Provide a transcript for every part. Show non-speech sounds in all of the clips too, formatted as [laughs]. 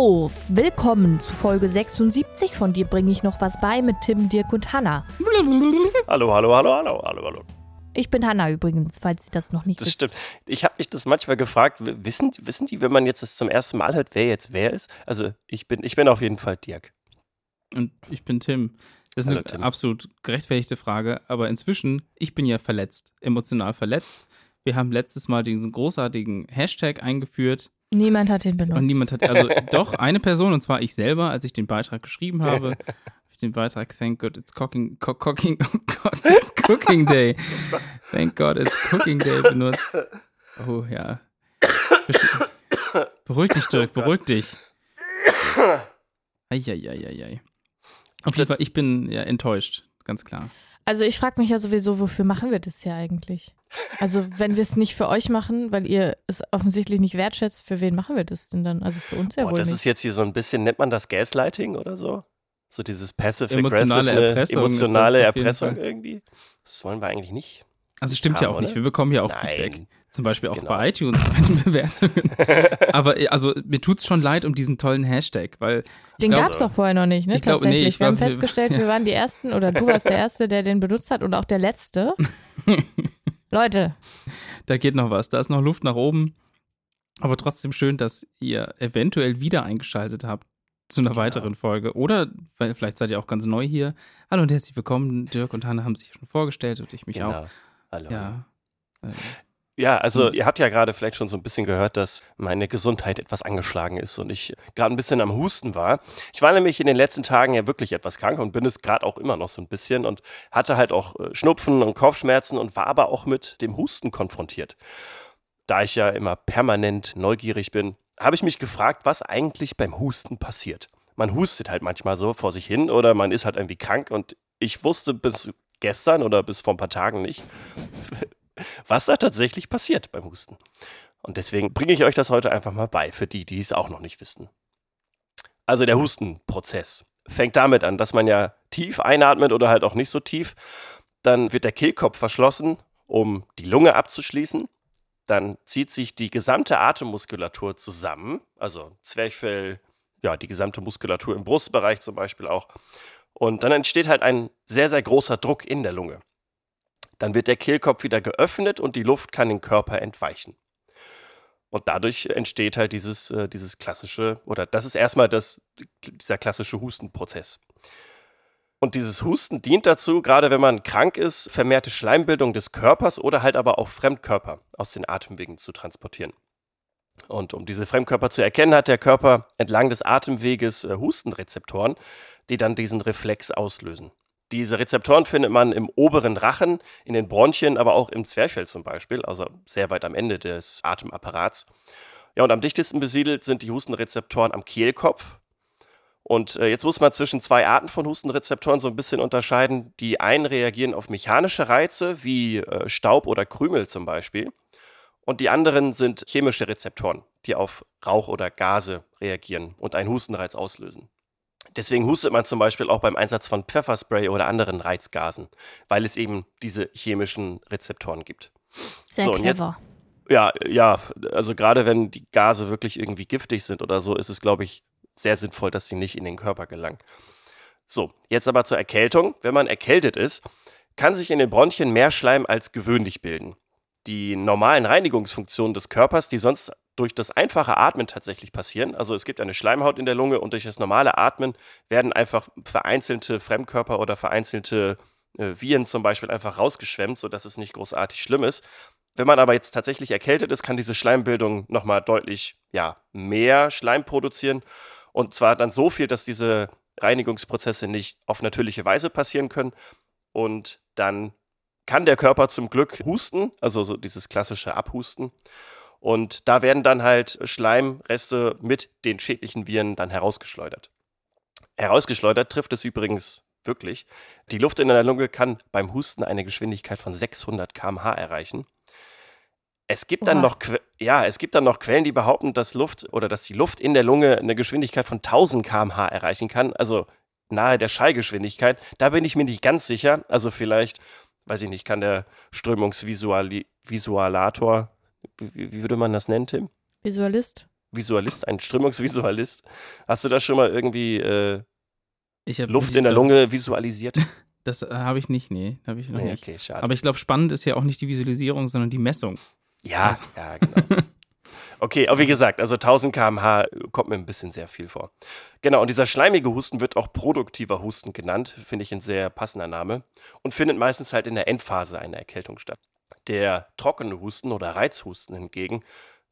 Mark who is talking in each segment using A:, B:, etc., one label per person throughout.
A: Hallo, willkommen zu Folge 76 von dir bringe ich noch was bei mit Tim, Dirk und Hanna.
B: Hallo, hallo, hallo, hallo, hallo, hallo.
A: Ich bin Hanna übrigens, falls Sie das noch nicht
B: Das
A: wissen.
B: stimmt. Ich habe mich das manchmal gefragt, wissen, wissen die, wenn man jetzt das zum ersten Mal hört, wer jetzt wer ist? Also ich bin, ich bin auf jeden Fall Dirk.
C: Und ich bin Tim. Das ist
B: Hallo,
C: eine
B: Tim.
C: absolut gerechtfertigte Frage, aber inzwischen, ich bin ja verletzt, emotional verletzt. Wir haben letztes Mal diesen großartigen Hashtag eingeführt
A: Niemand hat den benutzt.
C: und niemand hat, also [laughs] doch eine Person, und zwar ich selber, als ich den Beitrag geschrieben habe, den Beitrag Thank God it's cooking, co cooking, oh God, [laughs] it's cooking day. Thank God it's cooking day benutzt. Oh ja. Verste- Beruhig dich, Dirk, beruhig dich. Eieieiei. Auf jeden Fall, ich bin ja enttäuscht, ganz klar.
A: Also ich frage mich ja sowieso, wofür machen wir das hier eigentlich? Also wenn wir es nicht für euch machen, weil ihr es offensichtlich nicht wertschätzt, für wen machen wir das denn dann? Also für uns ja
B: Boah,
A: wohl
B: das
A: nicht.
B: ist jetzt hier so ein bisschen, nennt man das Gaslighting oder so? So dieses passive
C: Emotionale
B: aggressive,
C: Erpressung
B: emotionale Erpressung irgendwie. Das wollen wir eigentlich nicht.
C: Also stimmt ja
B: Haben,
C: auch nicht.
B: oder?
C: Wir bekommen ja auch
B: Nein.
C: Feedback. Zum Beispiel auch
B: Genau.
C: bei iTunes bei den [laughs] Bewertungen. Aber äh, also mir tut's schon leid um diesen tollen Hashtag, weil
A: Den
C: glaub-
A: gab es doch vorher noch nicht, ne?
C: Ich glaub, nee,
A: Tatsächlich.
C: ich
A: wir haben festgestellt, [laughs] wir waren die Ersten oder du warst der Erste, der den benutzt hat und auch der Letzte. [laughs] Leute,
C: da geht noch was. Da ist noch Luft nach oben. Aber trotzdem schön, dass ihr eventuell wieder eingeschaltet habt zu einer
B: Genau.
C: weiteren Folge. Oder weil, vielleicht seid ihr auch ganz neu hier. Hallo und herzlich willkommen. Dirk und Hanna haben sich schon vorgestellt und ich mich auch.
B: Genau. Hallo.
C: Ja. Äh,
B: Ja, also
C: Hm.
B: ihr habt ja gerade vielleicht schon so ein bisschen gehört, dass meine Gesundheit etwas angeschlagen ist und ich gerade ein bisschen am Husten war. Ich war nämlich in den letzten Tagen ja wirklich etwas krank und bin es gerade auch immer noch so ein bisschen und hatte halt auch äh, Schnupfen und Kopfschmerzen und war aber auch mit dem Husten konfrontiert. Da ich ja immer permanent neugierig bin, habe ich mich gefragt, was eigentlich beim Husten passiert. Man hustet halt manchmal so vor sich hin oder man ist halt irgendwie krank und ich wusste bis gestern oder bis vor ein paar Tagen nicht, was da tatsächlich passiert beim Husten. Und deswegen bringe ich euch das heute einfach mal bei, für die, die es auch noch nicht wissen. Also der Hustenprozess fängt damit an, dass man ja tief einatmet oder halt auch nicht so tief. Dann wird der Kehlkopf verschlossen, um die Lunge abzuschließen. Dann zieht sich die gesamte Atemmuskulatur zusammen, also Zwerchfell, ja, die gesamte Muskulatur im Brustbereich zum Beispiel auch. Und dann entsteht halt ein sehr, sehr großer Druck in der Lunge. Dann wird der Kehlkopf wieder geöffnet und die Luft kann den Körper entweichen. Und dadurch entsteht halt dieses, äh, dieses klassische, oder das ist erstmal das, dieser klassische Hustenprozess. Und dieses Husten dient dazu, gerade wenn man krank ist, vermehrte Schleimbildung des Körpers oder halt aber auch Fremdkörper aus den Atemwegen zu transportieren. Und um diese Fremdkörper zu erkennen, hat der Körper entlang des Atemweges äh, Hustenrezeptoren, die dann diesen Reflex auslösen. Diese Rezeptoren findet man im oberen Rachen, in den Bronchien, aber auch im Zwerchfell zum Beispiel, also sehr weit am Ende des Atemapparats. Ja, und am dichtesten besiedelt sind die Hustenrezeptoren am Kehlkopf. Und äh, jetzt muss man zwischen zwei Arten von Hustenrezeptoren so ein bisschen unterscheiden. Die einen reagieren auf mechanische Reize, wie äh, Staub oder Krümel zum Beispiel. Und die anderen sind chemische Rezeptoren, die auf Rauch oder Gase reagieren und einen Hustenreiz auslösen. Deswegen hustet man zum Beispiel auch beim Einsatz von Pfefferspray oder anderen Reizgasen, weil es eben diese chemischen Rezeptoren gibt.
A: sehr
B: So, und jetzt-
A: clever.
B: Ja, ja, also gerade wenn die Gase wirklich irgendwie giftig sind oder so, ist es, glaube ich, sehr sinnvoll, dass sie nicht in den Körper gelangen. So, jetzt aber zur Erkältung. Wenn man erkältet ist, kann sich in den Bronchien mehr Schleim als gewöhnlich bilden. Die normalen Reinigungsfunktionen des Körpers, die sonst durch das einfache Atmen tatsächlich passieren, also es gibt eine Schleimhaut in der Lunge und durch das normale Atmen werden einfach vereinzelte Fremdkörper oder vereinzelte äh, Viren zum Beispiel einfach rausgeschwemmt, sodass es nicht großartig schlimm ist. Wenn man aber jetzt tatsächlich erkältet ist, kann diese Schleimbildung nochmal deutlich ja, mehr Schleim produzieren. Und zwar dann so viel, dass diese Reinigungsprozesse nicht auf natürliche Weise passieren können. Und dann kann der Körper zum Glück husten, also so dieses klassische Abhusten. Und da werden dann halt Schleimreste mit den schädlichen Viren dann herausgeschleudert. Herausgeschleudert trifft es übrigens wirklich. Die Luft in der Lunge kann beim Husten eine Geschwindigkeit von 600 km/h erreichen. Es gibt dann
A: Oha.
B: noch Que- ja, es gibt dann noch Quellen, die behaupten, dass Luft oder dass die Luft in der Lunge eine Geschwindigkeit von 1000 km/h erreichen kann, also nahe der Schallgeschwindigkeit. Da bin ich mir nicht ganz sicher. Also vielleicht, weiß ich nicht, kann der Strömungsvisualator, wie, wie würde man das nennen, Tim?
A: Visualist?
B: Visualist, ein Strömungsvisualist. Hast du da schon mal irgendwie äh,
C: Ich hab
B: Luft in der Lunge visualisiert? [laughs]
C: Das äh, habe ich nicht, nee, habe ich noch
B: Nee,
C: nicht.
B: okay, schade.
C: Aber ich glaube, spannend ist ja auch nicht die Visualisierung, sondern die Messung.
B: ja,
C: Also-
B: ja, genau. [laughs] Okay, aber wie gesagt, also 1000 km/h kommt mir ein bisschen sehr viel vor. Genau, und dieser schleimige Husten wird auch produktiver Husten genannt, finde ich ein sehr passender Name und findet meistens halt in der Endphase einer Erkältung statt. Der trockene Husten oder Reizhusten hingegen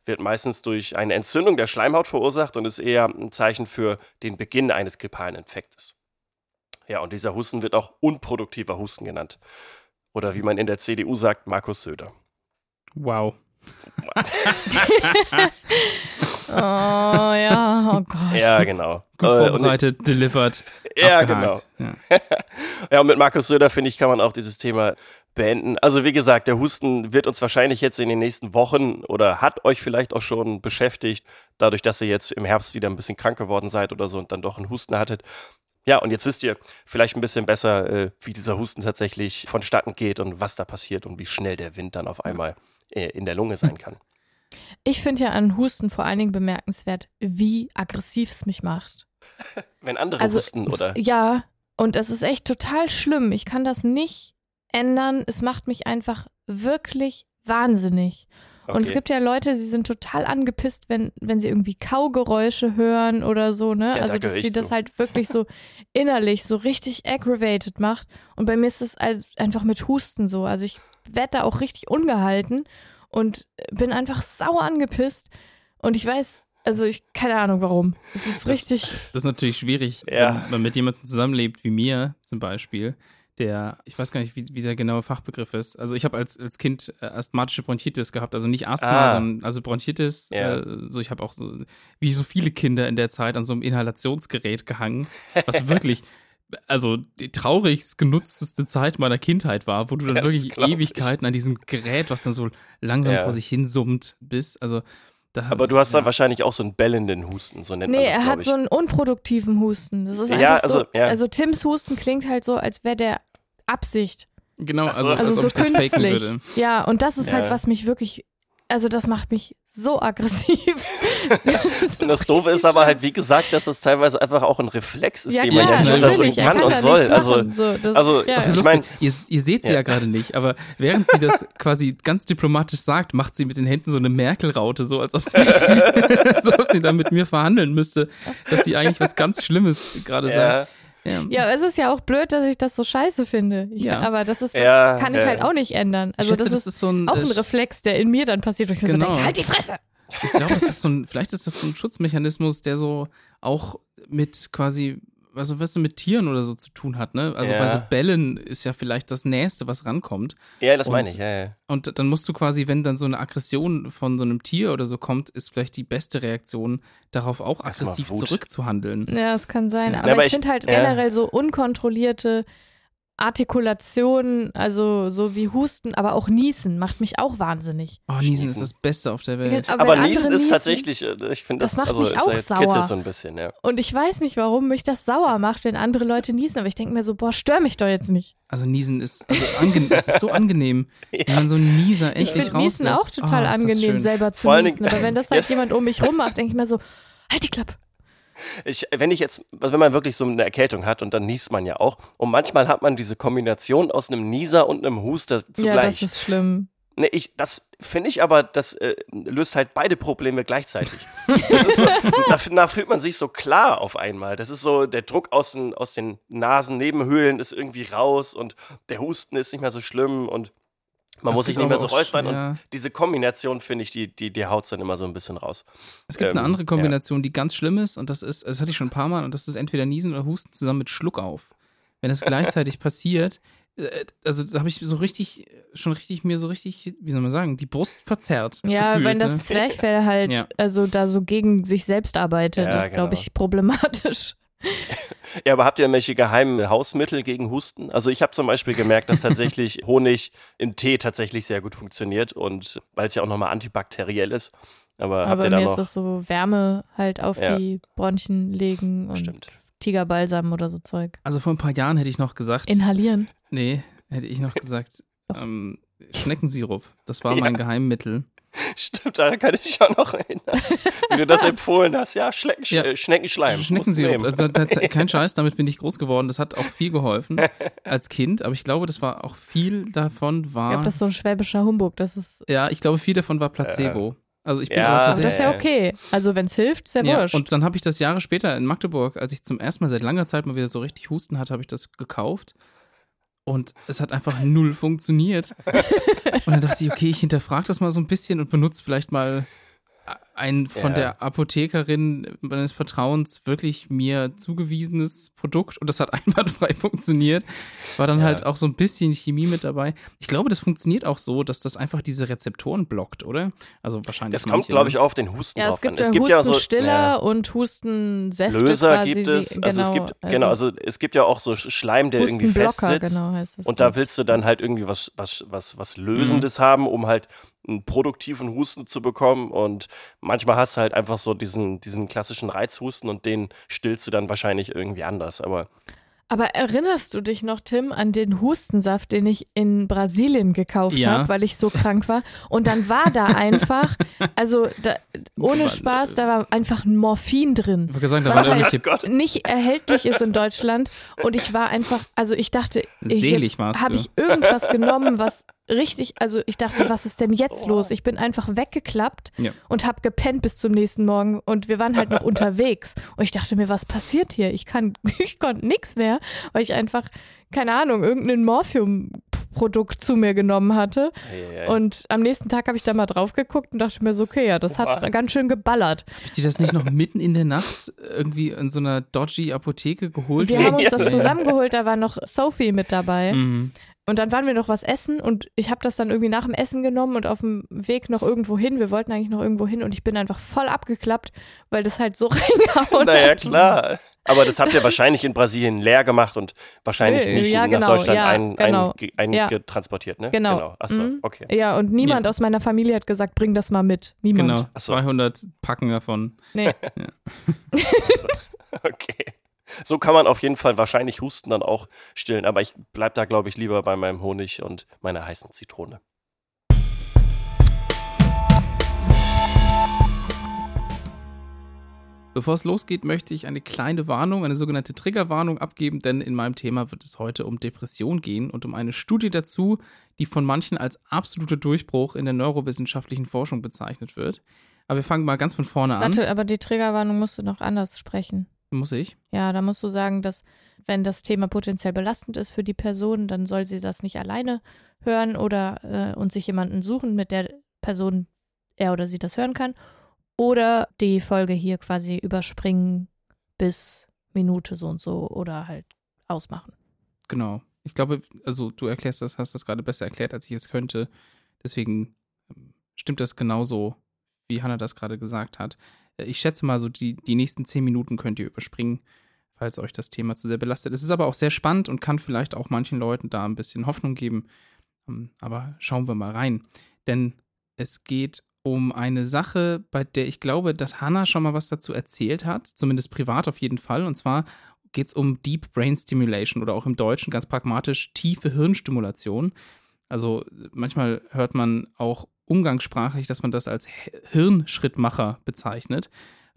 B: wird meistens durch eine Entzündung der Schleimhaut verursacht und ist eher ein Zeichen für den Beginn eines grippalen Infektes. Ja, und dieser Husten wird auch unproduktiver Husten genannt. Oder wie man in der CDU sagt, Markus Söder.
C: Wow. [laughs] [laughs]
A: Oh ja, oh [laughs] Gott.
B: Ja, genau.
C: Gut
B: Äh, und-
C: vorbereitet, delivered. [laughs]
B: Ja, genau.
C: abgehakt. Ja. [laughs]
B: Ja, und mit Markus Söder, finde ich, kann man auch dieses Thema beenden. Also wie gesagt, der Husten wird uns wahrscheinlich jetzt in den nächsten Wochen oder hat euch vielleicht auch schon beschäftigt, dadurch, dass ihr jetzt im Herbst wieder ein bisschen krank geworden seid oder so und dann doch einen Husten hattet. Ja, und jetzt wisst ihr vielleicht ein bisschen besser, äh, wie dieser Husten tatsächlich vonstatten geht und was da passiert und wie schnell der Wind dann auf einmal äh, in der Lunge sein kann.
A: Ich finde ja an Husten vor allen Dingen bemerkenswert, wie aggressiv es mich macht. [laughs]
B: Wenn andere
A: Also,
B: husten oder
A: Ja, und es ist echt total schlimm. Ich kann das nicht ändern. Es macht mich einfach wirklich wahnsinnig. Und es
B: Okay.
A: gibt ja Leute, die sind total angepisst, wenn, wenn sie irgendwie Kaugeräusche hören oder so, ne?
B: Ja, da
A: also, dass
B: gehör
A: die das halt wirklich so [laughs] innerlich so richtig aggravated macht. Und bei mir ist das einfach mit Husten so. Also, ich werde da auch richtig ungehalten und bin einfach sauer angepisst. Und ich weiß, also, ich, keine Ahnung warum. Es ist richtig. [laughs]
C: Das ist natürlich schwierig,
B: Ja.
C: wenn man mit jemandem zusammenlebt wie mir zum Beispiel, der, ich weiß gar nicht, wie, wie der genaue Fachbegriff ist. Also ich habe als, als Kind äh, asthmatische Bronchitis gehabt, also nicht Asthma,
B: Ah.
C: sondern also Bronchitis.
B: Ja.
C: Äh, so ich habe auch so, wie so viele Kinder in der Zeit an so einem Inhalationsgerät gehangen, was wirklich [laughs] also die traurigst genutzteste Zeit meiner Kindheit war, wo du dann
B: Ja,
C: wirklich. Ewigkeiten an diesem Gerät, was dann so langsam
B: Ja.
C: vor sich hin summt, bist. Also da
B: aber du hast dann
C: ja.
B: wahrscheinlich auch so einen bellenden Husten, so nennt man
A: Nee,
B: das,
A: er
B: glaub
A: hat
B: ich.
A: so einen unproduktiven Husten. Das ist
B: Ja,
A: einfach so.
B: also, ja.
A: Also Tims Husten klingt halt so, als wäre der Absicht.
C: Genau, also,
A: Also
C: als
A: so künstlich.
C: würde.
A: Ja, und das ist
B: Ja.
A: halt, was mich wirklich. Also das macht mich so aggressiv. [laughs]
B: Und das Doofe ist aber halt, wie gesagt, dass es teilweise einfach auch ein Reflex ist,
A: ja,
B: den
A: klar,
B: man ja nicht
C: natürlich,
B: unterdrücken
A: er
B: kann,
A: kann
B: und soll. Also.
A: So, das,
B: also,
A: ja.
B: ich
C: Lustig.
B: mein-
C: ihr, ihr seht sie ja,
B: Ja.
C: gerade nicht, aber während sie das [laughs] quasi ganz diplomatisch sagt, macht sie mit den Händen so eine Merkel-Raute, so als ob sie, [laughs] als ob sie da mit mir verhandeln müsste, dass sie eigentlich was ganz Schlimmes gerade
B: ja,
C: sagt. Ja.
A: ja, es ist ja auch blöd, dass ich das so scheiße finde. Ich,
C: Ja.
A: Aber das ist,
B: Ja,
A: kann ich
B: ja.
A: halt auch nicht ändern.
C: Ich
A: Also
C: schätze,
A: das, ist
C: so ein,
A: auch
C: äh,
A: ein Reflex, der in mir dann passiert, wo ich mir
C: Genau.
A: so denke, halt die Fresse.
C: Ich glaube, das ist so ein, vielleicht ist das so ein Schutzmechanismus, der so auch mit quasi, also was mit Tieren oder so zu tun hat, ne? Also
B: Ja.
C: bei so Bällen ist ja vielleicht das Nächste, was rankommt.
B: ja, das
C: Und-
B: meine ich. Ja, ja.
C: Und dann musst du quasi, wenn dann so eine Aggression von so einem Tier oder so kommt, ist vielleicht die beste Reaktion, darauf auch aggressiv zurückzuhandeln.
A: Ja, es kann sein.
C: Ja.
A: Aber,
B: Ja, aber
A: ich
B: ich-
A: finde halt
B: ja.
A: generell so unkontrollierte Artikulationen, also so wie Husten, aber auch Niesen, macht mich auch wahnsinnig.
C: Oh, Niesen
B: Schniefen.
C: ist das Beste auf der Welt.
A: wenn
B: Aber
A: andere
B: Niesen ist
A: niesen-
B: tatsächlich, äh, ich finde das,
A: Das macht
B: also
A: mich auch sauer.
B: kitzelt so ein bisschen, ja.
A: Und ich weiß nicht, warum mich das sauer macht, wenn andere Leute niesen, aber ich denke mir so, boah, stör mich doch jetzt nicht.
C: Also Niesen ist, also ange es ist so [laughs] angenehm, wenn
B: ja.
C: man so einen Nieser
A: Ich
C: endlich
A: finde Niesen auch total
C: oh,
A: angenehm, selber zu
B: Vor
A: niesen. Aber wenn das halt [laughs] jemand um mich rum macht, denke ich mir so, halt die Klappe.
B: Ich, wenn ich jetzt, also wenn man wirklich so eine Erkältung hat und dann niest man ja auch und manchmal hat man diese Kombination aus einem Nieser und einem Huster
A: Ja,
B: zugleich.
A: das ist schlimm.
B: Nee, ich, das finde ich aber, das äh, löst halt beide Probleme gleichzeitig. So, da, da fühlt man sich so klar auf einmal. Das ist so, der Druck aus den, aus den Nasennebenhöhlen ist irgendwie raus und der Husten ist nicht mehr so schlimm und man
C: Es
B: muss sich nicht mehr so räuspern.
C: ja.
B: Und diese Kombination, finde ich, die, die, die haut dann immer so ein bisschen raus.
C: Es gibt
B: Ähm,
C: eine andere Kombination, die ganz schlimm ist, und das ist, das hatte ich schon ein paar Mal, und das ist entweder Niesen oder Husten zusammen mit Schluck auf. Wenn das gleichzeitig [laughs] passiert, äh, also da habe ich so richtig, schon richtig mir so richtig, wie soll man sagen, die Brust verzerrt.
A: Ja,
C: gefühlt,
A: wenn das
C: ne?
A: Zwerchfell halt
C: Ja.
A: also da so gegen sich selbst arbeitet,
B: Ja,
A: ist, glaube
B: genau.
A: ich, problematisch. [laughs]
B: Ja, aber habt ihr irgendwelche geheimen Hausmittel gegen Husten? Also ich habe zum Beispiel gemerkt, dass tatsächlich [laughs] Honig im Tee tatsächlich sehr gut funktioniert und weil es ja auch nochmal antibakteriell ist. Aber, habt
A: Aber
B: ihr da
A: mir
B: noch?
A: ist das so Wärme halt auf
B: Ja.
A: die Bronchien legen und
B: Stimmt.
A: Tigerbalsam oder so Zeug.
C: Also vor ein paar Jahren hätte ich noch gesagt,
A: Inhalieren.
C: nee, hätte ich noch gesagt, [laughs] ähm, Schneckensirup. Das war
B: Ja.
C: mein Geheimmittel. [laughs]
B: Stimmt, da kann ich mich auch noch erinnern. Wie du das [laughs] empfohlen hast. Ja, Schlecken,
C: Ja.
B: äh, Schneckenschleim.
C: Schneckensirup. Also, [laughs] kein Scheiß, damit bin ich groß geworden. Das hat auch viel geholfen als Kind. Aber ich glaube, das war auch viel davon
A: Ich
C: war.
A: glaube, das ist so ein schwäbischer Humbug. Das ist.
C: ja, ich glaube, viel davon war Placebo. Also ich bin
B: Ja,
C: tatsächlich.
A: das ist ja okay. Also, wenn es hilft, ist ja,
C: Ja,
A: wurscht.
C: und dann habe ich das Jahre später in Magdeburg, als ich zum ersten Mal seit langer Zeit mal wieder so richtig Husten hatte, habe ich das gekauft. Und es hat einfach null funktioniert. und dann dachte ich, okay, ich hinterfrage das mal so ein bisschen und benutze vielleicht mal ein von
B: Ja.
C: der Apothekerin meines Vertrauens wirklich mir zugewiesenes Produkt und das hat [laughs] einwandfrei funktioniert. War dann
B: Ja.
C: halt auch so ein bisschen Chemie mit dabei. Ich glaube, das funktioniert auch so, dass das einfach diese Rezeptoren blockt, oder? Also wahrscheinlich.
B: Das kommt, glaube ich, auf den Husten
A: ja,
B: drauf
A: es gibt,
B: an.
A: ja
B: Es gibt ja so
A: Hustenstiller
B: ja,
A: und Hustensäfte
B: Löser
A: quasi.
B: gibt
A: wie-
B: es. Also es gibt, genau, also es gibt ja auch so Schleim, der irgendwie fest
A: Hustenblocker,
B: sitzt.
A: genau.
B: Und da willst du dann halt irgendwie was, was, was, was Lösendes haben, um halt einen produktiven Husten zu bekommen. Und manchmal hast du halt einfach so diesen, diesen klassischen Reizhusten und den stillst du dann wahrscheinlich irgendwie anders. Aber
A: Aber erinnerst du dich noch, Tim, an den Hustensaft, den ich in Brasilien gekauft
C: Ja.
A: habe, weil ich so krank war? Und dann war da [laughs] einfach, also da, ohne
C: Mann,
A: Spaß, da war einfach ein Morphin drin.
C: Ich sagen, da
A: Was
C: waren
A: halt
C: irgendwelche
B: Gott.
A: nicht erhältlich ist in Deutschland. Und ich war einfach, also ich dachte, ich habe ich irgendwas genommen, was richtig, also ich dachte, was ist denn jetzt los? Ich bin einfach weggeklappt
C: Ja.
A: und habe gepennt bis zum nächsten Morgen und wir waren halt noch [laughs] unterwegs. Und ich dachte mir, was passiert hier? Ich kann, [laughs] ich konnte nichts mehr, weil ich einfach, keine Ahnung, irgendein Morphium-Produkt zu mir genommen hatte.
B: Eieiei.
A: Und am nächsten Tag habe ich da mal drauf geguckt und dachte mir so, okay, ja, das hat
B: Oha.
A: ganz schön geballert.
C: Habt ihr das nicht noch mitten in der Nacht irgendwie in so einer dodgy Apotheke geholt?
A: Wir haben uns das zusammengeholt, da war noch Sophie mit dabei.
C: Mhm.
A: Und dann waren wir noch was essen und ich habe das dann irgendwie nach dem Essen genommen und auf dem Weg noch irgendwo hin. Wir wollten eigentlich noch irgendwo hin und ich bin einfach voll abgeklappt, weil das halt so [laughs] reingehauen
B: naja,
A: hat.
B: klar. Aber das habt ihr wahrscheinlich in Brasilien leer gemacht und wahrscheinlich
A: Äh,
B: nicht
A: ja,
B: nach
A: genau,
B: Deutschland
A: ja,
B: ein,
A: genau.
B: ein,
A: Ja.
B: eingetransportiert, ne?
A: Genau.
B: genau. Achso,
A: Mhm.
B: okay.
A: Ja, und niemand
C: Ja.
A: aus meiner Familie hat gesagt, bring das mal mit. Niemand.
C: Genau,
B: Ach so.
C: 200 Packen davon.
A: Nee. [laughs]
B: Okay. So kann man auf jeden Fall wahrscheinlich Husten dann auch stillen, aber ich bleib da, glaube ich, lieber bei meinem Honig und meiner heißen Zitrone.
C: Bevor es losgeht, möchte ich eine kleine Warnung, eine sogenannte Triggerwarnung abgeben, denn in meinem Thema wird es heute um Depression gehen und um eine Studie dazu, die von manchen als absoluter Durchbruch in der neurowissenschaftlichen Forschung bezeichnet wird. Aber wir fangen mal ganz von vorne an.
A: Warte, aber die Triggerwarnung musst du noch anders sprechen.
C: Muss ich?
A: Ja, da musst du sagen, dass wenn das Thema potenziell belastend ist für die Person, dann soll sie das nicht alleine hören oder äh, und sich jemanden suchen, mit der Person er oder sie das hören kann. Oder die Folge hier quasi überspringen bis Minute so und so oder halt ausmachen.
C: Genau. Ich glaube, also du erklärst das, hast das gerade besser erklärt, als ich es könnte. Deswegen ähm, stimmt das genauso, wie Hannah das gerade gesagt hat. Ich schätze mal, so die, die nächsten zehn Minuten könnt ihr überspringen, falls euch das Thema zu sehr belastet. Es ist aber auch sehr spannend und kann vielleicht auch manchen Leuten da ein bisschen Hoffnung geben. Ähm, Aber schauen wir mal rein. Denn es geht um eine Sache, bei der ich glaube, dass Hannah schon mal was dazu erzählt hat, zumindest privat auf jeden Fall. Und zwar geht es um Deep Brain Stimulation oder auch im Deutschen ganz pragmatisch tiefe Hirnstimulation. Also manchmal hört man auch umgangssprachlich, dass man das als Hirnschrittmacher bezeichnet.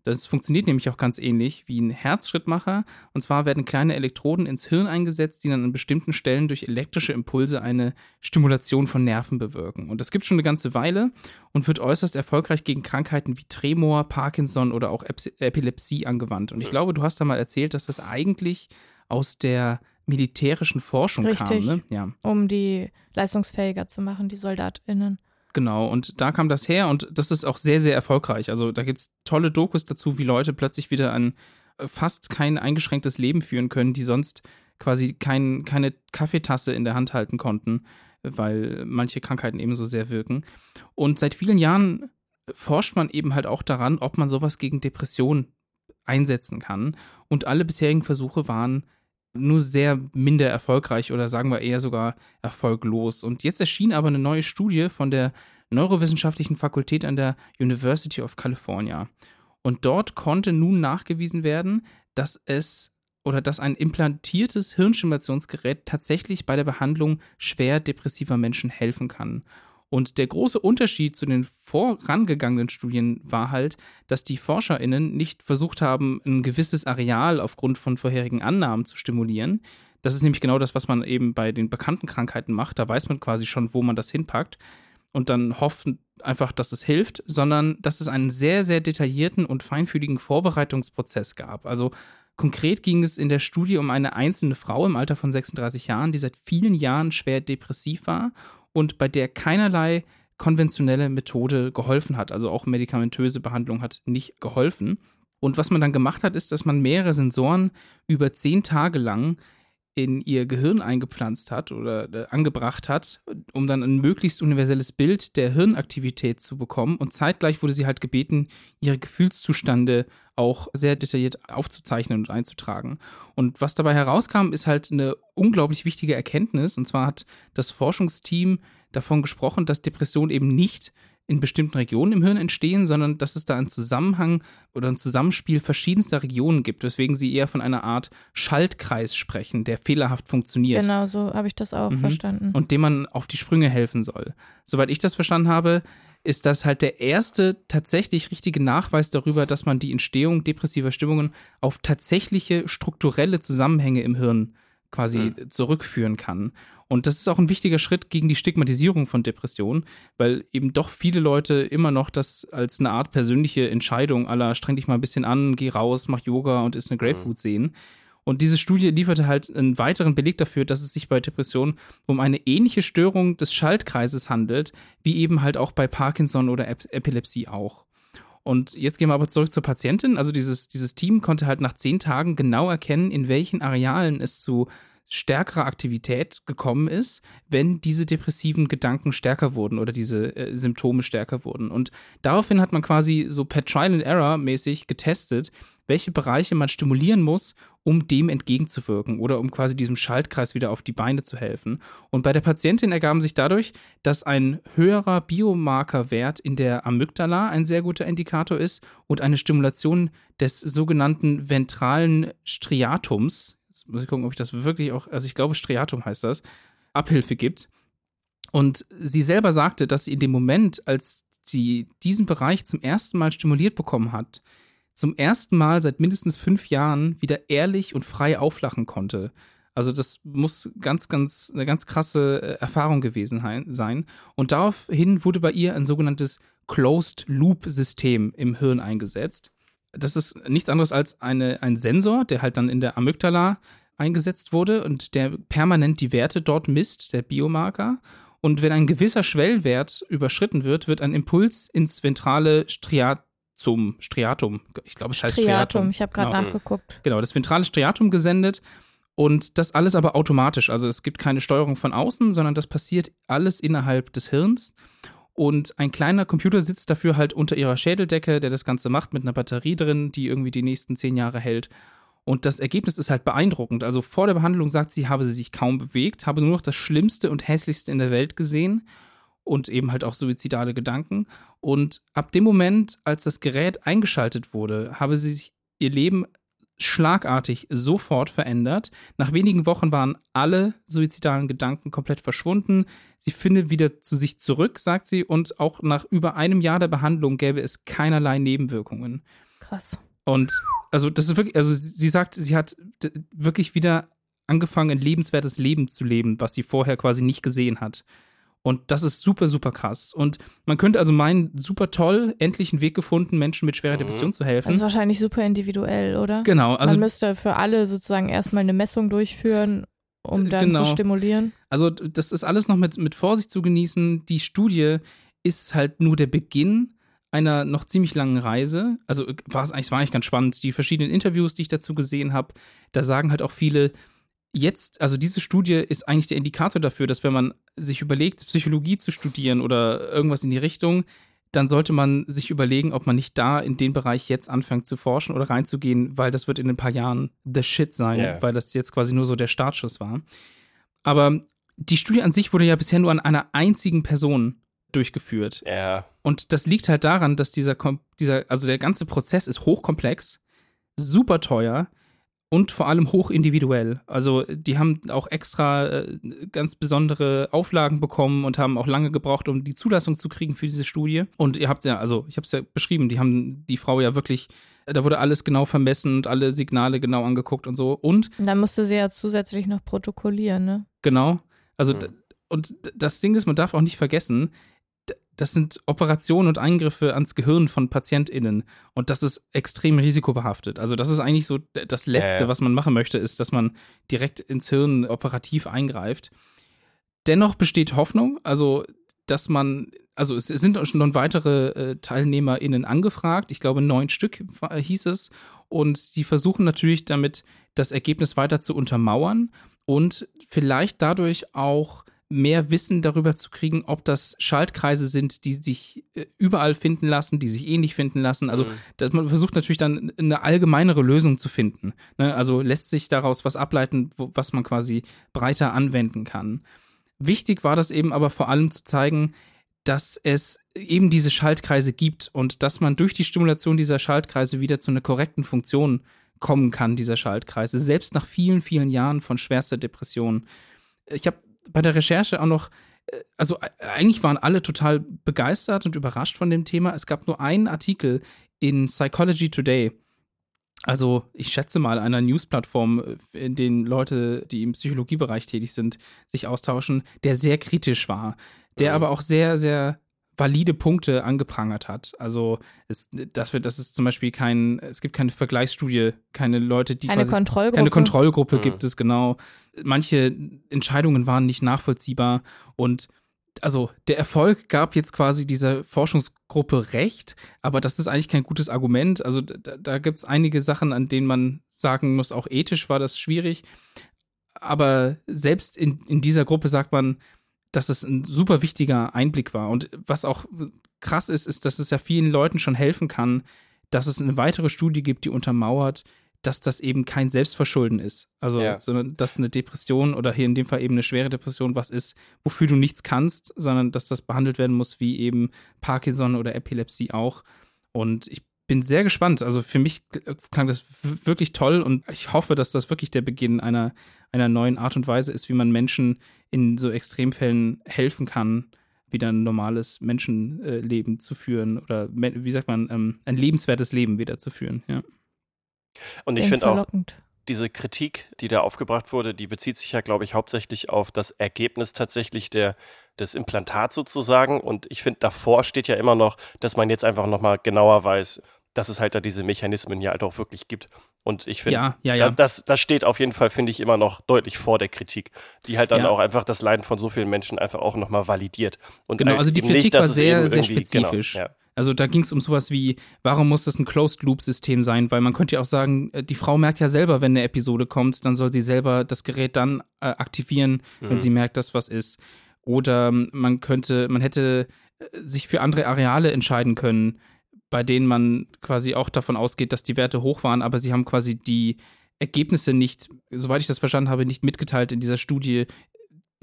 C: Das funktioniert nämlich auch ganz ähnlich wie ein Herzschrittmacher. Und zwar werden kleine Elektroden ins Hirn eingesetzt, die dann an bestimmten Stellen durch elektrische Impulse eine Stimulation von Nerven bewirken. Und das gibt schon eine ganze Weile und wird äußerst erfolgreich gegen Krankheiten wie Tremor, Parkinson oder auch Eps- Epilepsie angewandt. Und ich glaube, du hast da mal erzählt, dass das eigentlich aus der militärischen Forschung
A: Richtig.
C: kam. Ne? Ja.
A: Um die leistungsfähiger zu machen, die SoldatInnen.
C: Genau, und da kam das her und das ist auch sehr, sehr erfolgreich. Also da gibt es tolle Dokus dazu, wie Leute plötzlich wieder ein äh, fast kein eingeschränktes Leben führen können, die sonst quasi kein, keine Kaffeetasse in der Hand halten konnten, weil manche Krankheiten eben so sehr wirken. Und seit vielen Jahren forscht man eben halt auch daran, ob man sowas gegen Depression einsetzen kann. Und alle bisherigen Versuche waren nur sehr minder erfolgreich oder sagen wir eher sogar erfolglos. Und jetzt erschien aber eine neue Studie von der Neurowissenschaftlichen Fakultät an der University of California. Und dort konnte nun nachgewiesen werden, dass es oder dass ein implantiertes Hirnstimulationsgerät tatsächlich bei der Behandlung schwer depressiver Menschen helfen kann. Und der große Unterschied zu den vorangegangenen Studien war halt, dass die ForscherInnen nicht versucht haben, ein gewisses Areal aufgrund von vorherigen Annahmen zu stimulieren. Das ist nämlich genau das, was man eben bei den bekannten Krankheiten macht. Da weiß man quasi schon, wo man das hinpackt und dann hofft einfach, dass es hilft, sondern dass es einen sehr, sehr detaillierten und feinfühligen Vorbereitungsprozess gab. Also Konkret ging es in der Studie um eine einzelne Frau im Alter von 36 Jahren, die seit vielen Jahren schwer depressiv war und bei der keinerlei konventionelle Methode geholfen hat. Also auch medikamentöse Behandlung hat nicht geholfen. Und was man dann gemacht hat, ist, dass man mehrere Sensoren über zehn Tage lang in ihr Gehirn eingepflanzt hat oder äh, angebracht hat, um dann ein möglichst universelles Bild der Hirnaktivität zu bekommen. Und zeitgleich wurde sie halt gebeten, ihre Gefühlszustände auch sehr detailliert aufzuzeichnen und einzutragen. Und was dabei herauskam, ist halt eine unglaublich wichtige Erkenntnis. Und zwar hat das Forschungsteam davon gesprochen, dass Depression eben nicht in bestimmten Regionen im Hirn entstehen, sondern dass es da einen Zusammenhang oder ein Zusammenspiel verschiedenster Regionen gibt, weswegen sie eher von einer Art Schaltkreis sprechen, der fehlerhaft funktioniert.
A: Genau, so habe ich das auch mhm. verstanden.
C: Und dem man auf die Sprünge helfen soll. Soweit ich das verstanden habe, ist das halt der erste tatsächlich richtige Nachweis darüber, dass man die Entstehung depressiver Stimmungen auf tatsächliche strukturelle Zusammenhänge im Hirn quasi mhm. zurückführen kann. Und das ist auch ein wichtiger Schritt gegen die Stigmatisierung von Depressionen, weil eben doch viele Leute immer noch das als eine Art persönliche Entscheidung aller streng dich mal ein bisschen an, geh raus, mach Yoga und isst eine Grapefruit mhm. sehen. Und diese Studie lieferte halt einen weiteren Beleg dafür, dass es sich bei Depressionen um eine ähnliche Störung des Schaltkreises handelt, wie eben halt auch bei Parkinson oder Epilepsie auch. Und jetzt gehen wir aber zurück zur Patientin. Also dieses, dieses Team konnte halt nach zehn Tagen genau erkennen, in welchen Arealen es zu stärkerer Aktivität gekommen ist, wenn diese depressiven Gedanken stärker wurden oder diese äh, Symptome stärker wurden. Und daraufhin hat man quasi so per Trial and Error mäßig getestet, welche Bereiche man stimulieren muss, um dem entgegenzuwirken oder um quasi diesem Schaltkreis wieder auf die Beine zu helfen. Und bei der Patientin ergaben sich dadurch, dass ein höherer Biomarkerwert in der Amygdala ein sehr guter Indikator ist und eine Stimulation des sogenannten ventralen Striatums, Jetzt muss ich gucken, ob ich das wirklich auch, also ich glaube, Striatum heißt das, Abhilfe gibt. Und sie selber sagte, dass sie in dem Moment, als sie diesen Bereich zum ersten Mal stimuliert bekommen hat, zum ersten Mal seit mindestens fünf Jahren wieder ehrlich und frei auflachen konnte. Also das muss ganz, ganz, eine ganz krasse äh, Erfahrung gewesen sein. Und daraufhin wurde bei ihr ein sogenanntes Closed-Loop-System im Hirn eingesetzt das ist nichts anderes als eine, ein Sensor, der halt dann in der Amygdala eingesetzt wurde und der permanent die Werte dort misst, der Biomarker. Und wenn ein gewisser Schwellwert überschritten wird, wird ein Impuls ins ventrale Striatum, Striatum, ich glaube, es heißt Striatum. Striatum.
A: Ich habe gerade genau. nachgeguckt.
C: Genau, das ventrale Striatum gesendet. Und das alles aber automatisch. Also es gibt keine Steuerung von außen, sondern das passiert alles innerhalb des Hirns. Und ein kleiner Computer sitzt dafür halt unter ihrer Schädeldecke, der das Ganze macht mit einer Batterie drin, die irgendwie die nächsten zehn Jahre hält. Und das Ergebnis ist halt beeindruckend. Also vor der Behandlung sagt sie, habe sie sich kaum bewegt, habe nur noch das Schlimmste und Hässlichste in der Welt gesehen und eben halt auch suizidale Gedanken. Und ab dem Moment, als das Gerät eingeschaltet wurde, habe sie sich ihr Leben schlagartig sofort verändert. Nach wenigen Wochen waren alle suizidalen Gedanken komplett verschwunden. Sie findet wieder zu sich zurück, sagt sie, und auch nach über einem Jahr der Behandlung gäbe es keinerlei Nebenwirkungen.
A: Krass.
C: Und also das ist wirklich, also sie sagt, sie hat wirklich wieder angefangen, ein lebenswertes Leben zu leben, was sie vorher quasi nicht gesehen hat. Und das ist super, super krass. Und man könnte also meinen, super toll, endlich einen Weg gefunden, Menschen mit schwerer mhm. Depression zu helfen.
A: Das ist wahrscheinlich super individuell, oder?
C: Genau.
A: Also, man müsste für alle sozusagen erstmal eine Messung durchführen, um dann genau. zu stimulieren.
C: Also das ist alles noch mit, mit Vorsicht zu genießen. Die Studie ist halt nur der Beginn einer noch ziemlich langen Reise. Also war es eigentlich, war eigentlich ganz spannend. Die verschiedenen Interviews, die ich dazu gesehen habe, da sagen halt auch viele, jetzt, also diese Studie ist eigentlich der Indikator dafür, dass wenn man sich überlegt, Psychologie zu studieren oder irgendwas in die Richtung, dann sollte man sich überlegen, ob man nicht da in den Bereich jetzt anfängt zu forschen oder reinzugehen, weil das wird in ein paar Jahren the shit sein, yeah. weil das jetzt quasi nur so der Startschuss war. Aber die Studie an sich wurde ja bisher nur an einer einzigen Person durchgeführt.
B: Yeah.
C: Und das liegt halt daran, dass dieser, dieser, also der ganze Prozess ist hochkomplex, super teuer und vor allem hoch individuell. Also die haben auch extra äh, ganz besondere Auflagen bekommen und haben auch lange gebraucht, um die Zulassung zu kriegen für diese Studie. Und ihr habt ja, also ich habe es ja beschrieben, die haben die Frau ja wirklich da wurde alles genau vermessen und alle Signale genau angeguckt und so. Und.
A: Da musste sie ja zusätzlich noch protokollieren, ne?
C: Genau. Also, mhm. und das Ding ist, man darf auch nicht vergessen, das sind Operationen und Eingriffe ans Gehirn von PatientInnen. Und das ist extrem risikobehaftet. Also, das ist eigentlich so das Letzte, äh. was man machen möchte, ist, dass man direkt ins Hirn operativ eingreift. Dennoch besteht Hoffnung, also, dass man also es sind schon weitere äh, TeilnehmerInnen angefragt. Ich glaube, neun Stück hieß es. Und die versuchen natürlich damit, das Ergebnis weiter zu untermauern und vielleicht dadurch auch mehr Wissen darüber zu kriegen, ob das Schaltkreise sind, die sich äh, überall finden lassen, die sich ähnlich finden lassen. Also mhm. man versucht natürlich dann eine allgemeinere Lösung zu finden. Ne? Also lässt sich daraus was ableiten, was man quasi breiter anwenden kann. Wichtig war das eben aber vor allem zu zeigen, dass es eben diese Schaltkreise gibt und dass man durch die Stimulation dieser Schaltkreise wieder zu einer korrekten Funktion kommen kann, dieser Schaltkreise, selbst nach vielen, vielen Jahren von schwerster Depression. Ich habe bei der Recherche auch noch, äh, also eigentlich waren alle total begeistert und überrascht von dem Thema. Es gab nur einen Artikel in Psychology Today, also ich schätze mal einer Newsplattform, äh, in denen Leute, die im Psychologiebereich tätig sind, sich austauschen, der sehr kritisch war der mhm. aber auch sehr, sehr valide Punkte angeprangert hat. Also es, das wird, das ist zum Beispiel kein, es gibt keine Vergleichsstudie, keine Leute, die
A: keine
C: quasi,
A: Kontrollgruppe.
C: Keine Kontrollgruppe
B: mhm.
C: gibt es, genau. Manche Entscheidungen waren nicht nachvollziehbar und also der Erfolg gab jetzt quasi dieser Forschungsgruppe recht, aber das ist eigentlich kein gutes Argument. Also da, da gibt es einige Sachen, an denen man sagen muss, auch ethisch war das schwierig. Aber selbst in, in dieser Gruppe sagt man, dass es ein super wichtiger Einblick war. Und was auch krass ist, ist, dass es ja vielen Leuten schon helfen kann, dass es eine weitere Studie gibt, die untermauert, dass das eben kein Selbstverschulden ist. Also, ja. sondern dass eine Depression oder hier in dem Fall eben eine schwere Depression was ist, wofür du nichts kannst, sondern dass das behandelt werden muss, wie eben Parkinson oder Epilepsie auch. Und ich bin sehr gespannt. Also für mich klang das wirklich toll und ich hoffe, dass das wirklich der Beginn einer, einer neuen Art und Weise ist, wie man Menschen in so Extremfällen helfen kann, wieder ein normales Menschenleben zu führen oder wie sagt man, ähm, ein lebenswertes Leben wieder zu führen. Ja.
B: Und ich finde auch diese Kritik, die da aufgebracht wurde, die bezieht sich ja, glaube ich, hauptsächlich auf das Ergebnis tatsächlich der, des Implantats sozusagen. Und ich finde, davor steht ja immer noch, dass man jetzt einfach nochmal genauer weiß, dass es halt da diese Mechanismen ja halt auch wirklich gibt. Und ich finde,
C: ja, ja, ja.
B: da, das, das steht auf jeden Fall, finde ich, immer noch deutlich vor der Kritik, die halt dann auch einfach das Leiden von so vielen Menschen einfach auch nochmal validiert. Und
C: genau, also die Kritik nicht, war sehr, sehr genau, spezifisch. Genau, also da ging es um sowas wie, warum muss das ein Closed-Loop-System sein? Weil man könnte ja auch sagen, äh, die Frau merkt ja selber, wenn eine Episode kommt, dann soll sie selber das Gerät dann äh, aktivieren, mhm. wenn sie merkt, dass was ist. Oder man könnte, man hätte äh, sich für andere Areale entscheiden können bei denen man quasi auch davon ausgeht, dass die Werte hoch waren, aber sie haben quasi die Ergebnisse nicht, soweit ich das verstanden habe, nicht mitgeteilt in dieser Studie.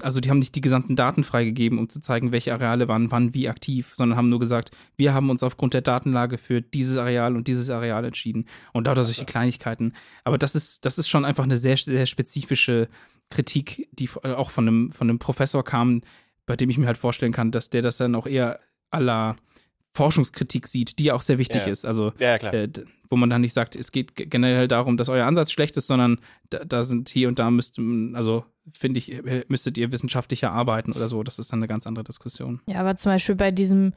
C: Also die haben nicht die gesamten Daten freigegeben, um zu zeigen, welche Areale waren wann wie aktiv, sondern haben nur gesagt, wir haben uns aufgrund der Datenlage für dieses Areal und dieses Areal entschieden. Und lauter solche Kleinigkeiten. Aber das ist, das ist schon einfach eine sehr, sehr spezifische Kritik, die auch von einem, von einem Professor kam, bei dem ich mir halt vorstellen kann, dass der das dann auch eher la Forschungskritik sieht, die ja auch sehr wichtig ja. ist. Also,
B: ja,
C: äh, wo man dann nicht sagt, es geht generell darum, dass euer Ansatz schlecht ist, sondern da, da sind hier und da müsst, also finde ich, äh, müsstet ihr wissenschaftlicher arbeiten oder so. Das ist dann eine ganz andere Diskussion.
A: Ja, aber zum Beispiel bei diesem,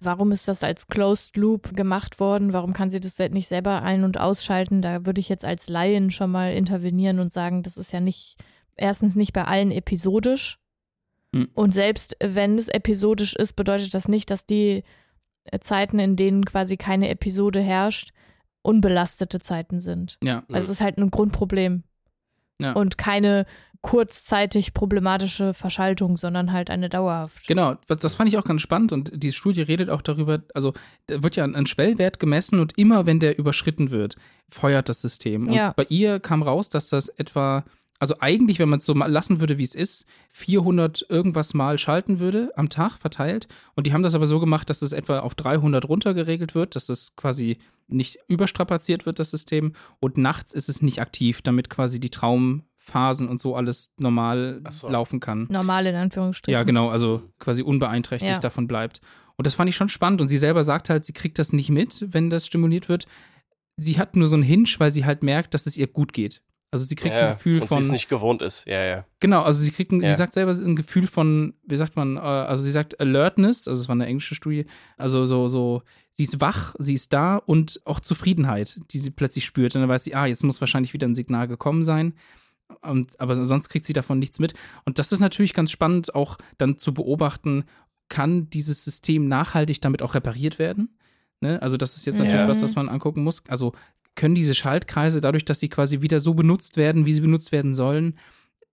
A: warum ist das als Closed Loop gemacht worden? Warum kann sie das nicht selber ein- und ausschalten? Da würde ich jetzt als Laien schon mal intervenieren und sagen, das ist ja nicht, erstens nicht bei allen episodisch. Hm. Und selbst wenn es episodisch ist, bedeutet das nicht, dass die Zeiten, in denen quasi keine Episode herrscht, unbelastete Zeiten sind.
C: Ja.
A: Also es ist halt ein Grundproblem. Ja. Und keine kurzzeitig problematische Verschaltung, sondern halt eine dauerhaft.
C: Genau, das fand ich auch ganz spannend und die Studie redet auch darüber, also da wird ja ein Schwellwert gemessen und immer wenn der überschritten wird, feuert das System. Und
A: ja.
C: bei ihr kam raus, dass das etwa also eigentlich, wenn man es so mal lassen würde, wie es ist, 400 irgendwas Mal schalten würde am Tag verteilt. Und die haben das aber so gemacht, dass es etwa auf 300 runtergeregelt wird, dass das quasi nicht überstrapaziert wird, das System. Und nachts ist es nicht aktiv, damit quasi die Traumphasen und so alles normal
B: so.
C: laufen kann.
A: Normal in Anführungsstrichen.
C: Ja, genau, also quasi unbeeinträchtigt
A: Ja.
C: davon bleibt. Und das fand ich schon spannend. Und sie selber sagt halt, sie kriegt das nicht mit, wenn das stimuliert wird. Sie hat nur so einen Hinsch, weil sie halt merkt, dass es ihr gut geht. Also sie kriegt
B: Ja,
C: ein Gefühl
B: und
C: von.
B: sie es nicht gewohnt ist. Ja, ja.
C: Genau, also sie kriegt, ein,
B: Ja.
C: sie sagt selber ein Gefühl von, wie sagt man, äh, also sie sagt Alertness, also es war eine englische Studie, also so, so, sie ist wach, sie ist da und auch Zufriedenheit, die sie plötzlich spürt. Und dann weiß sie, ah, jetzt muss wahrscheinlich wieder ein Signal gekommen sein. Und, aber sonst kriegt sie davon nichts mit. Und das ist natürlich ganz spannend, auch dann zu beobachten, kann dieses System nachhaltig damit auch repariert werden? Ne? Also, das ist jetzt natürlich
B: Ja.
C: was, was man angucken muss. Also, können diese Schaltkreise dadurch, dass sie quasi wieder so benutzt werden, wie sie benutzt werden sollen,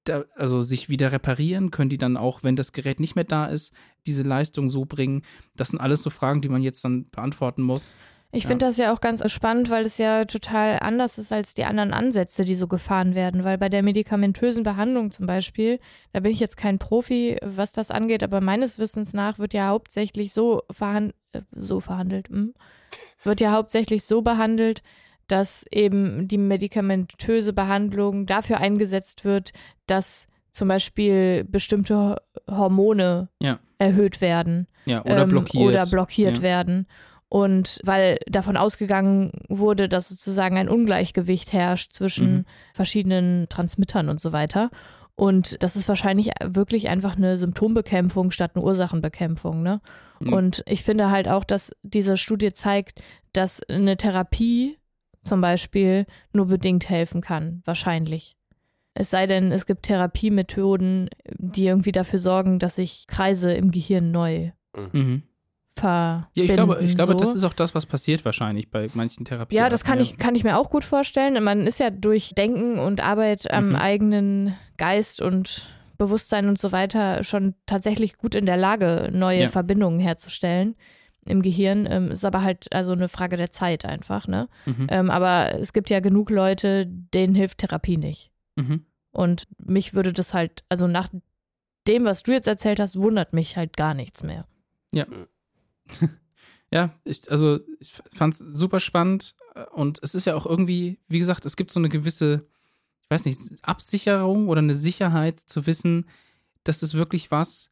C: da, also sich wieder reparieren? Können die dann auch, wenn das Gerät nicht mehr da ist, diese Leistung so bringen? Das sind alles so Fragen, die man jetzt dann beantworten muss.
A: Ich
C: Ja.
A: finde das ja auch ganz spannend, weil es ja total anders ist als die anderen Ansätze, die so gefahren werden. Weil bei der medikamentösen Behandlung zum Beispiel, da bin ich jetzt kein Profi, was das angeht, aber meines Wissens nach wird ja hauptsächlich so, verhan äh, so verhandelt, hm? wird ja hauptsächlich so behandelt, dass eben die medikamentöse Behandlung dafür eingesetzt wird, dass zum Beispiel bestimmte Ho- Hormone
C: Ja.
A: erhöht werden
C: Ja, oder
A: ähm,
C: blockiert.
A: oder blockiert
C: Ja.
A: werden. Und weil davon ausgegangen wurde, dass sozusagen ein Ungleichgewicht herrscht zwischen
C: Mhm.
A: verschiedenen Transmittern und so weiter. Und das ist wahrscheinlich wirklich einfach eine Symptombekämpfung statt eine Ursachenbekämpfung. Ne?
C: Mhm.
A: Und ich finde halt auch, dass diese Studie zeigt, dass eine Therapie zum Beispiel nur bedingt helfen kann, wahrscheinlich. Es sei denn, es gibt Therapiemethoden, die irgendwie dafür sorgen, dass sich Kreise im Gehirn neu
C: Mhm.
A: verbinden.
C: Ja, ich glaube, ich glaube,
A: so.
C: das ist auch das, was passiert wahrscheinlich bei manchen Therapien.
A: Ja, das kann ich, kann ich mir auch gut vorstellen. Man ist ja durch Denken und Arbeit am
C: Mhm.
A: eigenen Geist und Bewusstsein und so weiter schon tatsächlich gut in der Lage, neue
C: Ja.
A: Verbindungen herzustellen im Gehirn. Ähm, ist aber halt also eine Frage der Zeit einfach, ne?
C: Mhm.
A: Ähm, aber es gibt ja genug Leute, denen hilft Therapie nicht.
C: Mhm.
A: Und mich würde das halt, also nach dem, was du jetzt erzählt hast, wundert mich halt gar nichts mehr.
C: Ja, [laughs] ich, also ich fand es super spannend äh, und es ist ja auch irgendwie, wie gesagt, es gibt so eine gewisse, ich weiß nicht, Absicherung oder eine Sicherheit zu wissen, dass es wirklich was,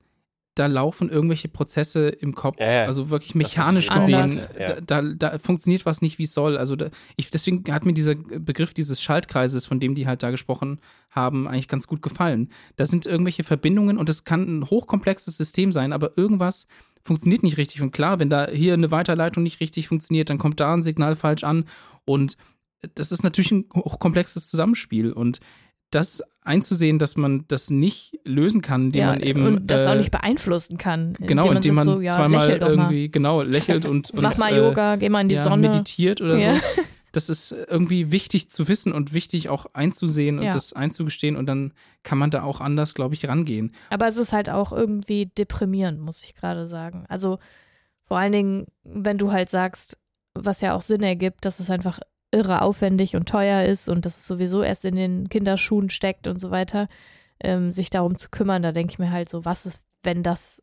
C: da laufen irgendwelche Prozesse im Kopf,
B: Ja, ja.
C: also wirklich mechanisch gesehen, da, da, da funktioniert was nicht, wie es soll. Also da, ich, deswegen hat mir dieser Begriff dieses Schaltkreises, von dem die halt da gesprochen haben, eigentlich ganz gut gefallen. Da sind irgendwelche Verbindungen und es kann ein hochkomplexes System sein, aber irgendwas funktioniert nicht richtig. Und klar, wenn da hier eine Weiterleitung nicht richtig funktioniert, dann kommt da ein Signal falsch an. Und das ist natürlich ein hochkomplexes Zusammenspiel. Und das einzusehen, dass man das nicht lösen kann, indem
A: ja,
C: man eben.
A: und das auch
C: äh,
A: nicht beeinflussen kann.
C: Genau, indem man
A: sagt so, ja,
C: zweimal
A: mal.
C: irgendwie genau [laughs] lächelt und, und
A: Mach mal
C: äh,
A: Yoga, geh mal in die
C: ja,
A: Sonne.
C: meditiert oder
A: Ja.
C: so. [laughs] Das ist irgendwie wichtig zu wissen und wichtig auch einzusehen und das einzugestehen und dann kann man da auch anders, glaube ich, rangehen.
A: Aber es ist halt auch irgendwie deprimierend, muss ich gerade sagen. Also vor allen Dingen, wenn du halt sagst, was ja auch Sinn ergibt, dass es einfach irre aufwendig und teuer ist und dass es sowieso erst in den Kinderschuhen steckt und so weiter, ähm, sich darum zu kümmern, da denke ich mir halt so, was ist, wenn das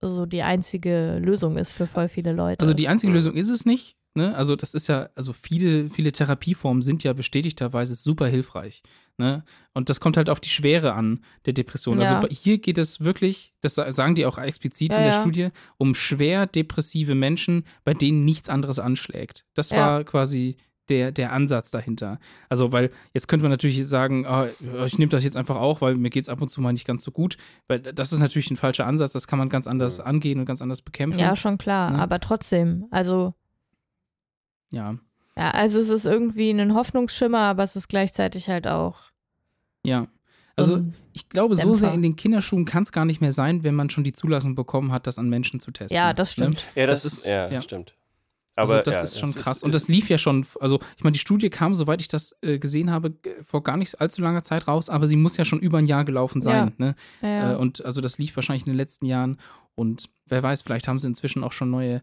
A: so die einzige Lösung ist für voll viele Leute.
C: Also die einzige Lösung ist es nicht. Ne? Also das ist ja, also viele, viele Therapieformen sind ja bestätigterweise super hilfreich. Ne? Und das kommt halt auf die Schwere an der Depression.
A: Ja.
C: Also hier geht es wirklich, das sa- sagen die auch explizit
A: Ja,
C: in der
A: ja.
C: Studie, um schwer depressive Menschen, bei denen nichts anderes anschlägt. Das war quasi der, der Ansatz dahinter. Also, weil jetzt könnte man natürlich sagen, ah, ich nehme das jetzt einfach auch, weil mir geht es ab und zu mal nicht ganz so gut. Weil das ist natürlich ein falscher Ansatz, das kann man ganz anders angehen und ganz anders bekämpfen.
A: ja, schon klar,
C: Ne?
A: aber trotzdem, also
C: ja.
A: ja, also es ist irgendwie ein Hoffnungsschimmer, aber es ist gleichzeitig halt auch
C: ja.
A: so
C: Also ich glaube, so
A: Dämpfer.
C: sehr in den Kinderschuhen kann es gar nicht mehr sein, wenn man schon die Zulassung bekommen hat, das an Menschen zu testen.
A: ja, das
C: Ne?
A: stimmt.
B: Ja, das,
C: Das
B: ist,
C: ist-
B: ja,
C: ja.
B: stimmt.
C: Also
B: Aber
C: das
B: ja,
C: ist schon krass. und das lief ja schon, also ich meine, die Studie kam, soweit ich das äh, gesehen habe, vor gar nicht allzu langer Zeit raus, aber sie muss ja schon über ein Jahr gelaufen sein. Ne?
A: Ja, ja.
C: Äh, und also das lief wahrscheinlich in den letzten Jahren. Und wer weiß, vielleicht haben sie inzwischen auch schon neue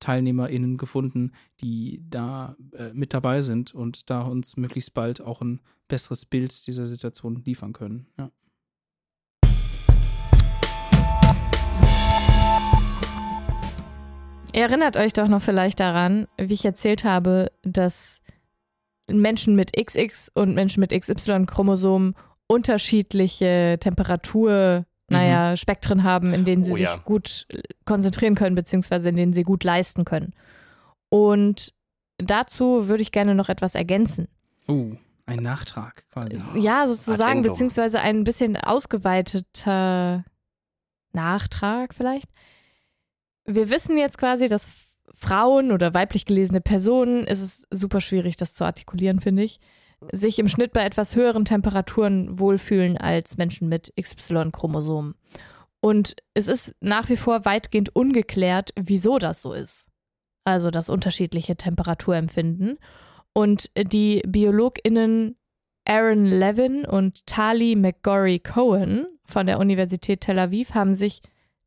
C: TeilnehmerInnen gefunden, die da äh, mit dabei sind und da uns möglichst bald auch ein besseres Bild dieser Situation liefern können. Ja.
A: Ihr erinnert euch doch noch vielleicht daran, wie ich erzählt habe, dass Menschen mit XX und Menschen mit XY-Chromosomen unterschiedliche Temperatur, naja, mhm. Spektren haben, in denen sie oh, sich ja. gut konzentrieren können, beziehungsweise in denen sie gut leisten können. Und dazu würde ich gerne noch etwas ergänzen.
C: Uh, ein Nachtrag quasi.
A: Ja, sozusagen, beziehungsweise ein bisschen ausgeweiteter Nachtrag vielleicht wir wissen jetzt quasi, dass Frauen oder weiblich gelesene Personen, ist es super schwierig, das zu artikulieren, finde ich, sich im Schnitt bei etwas höheren Temperaturen wohlfühlen als Menschen mit XY-Chromosomen. Und es ist nach wie vor weitgehend ungeklärt, wieso das so ist. Also das unterschiedliche Temperaturempfinden. Und die BiologInnen Aaron Levin und Tali McGorry Cohen von der Universität Tel Aviv haben sich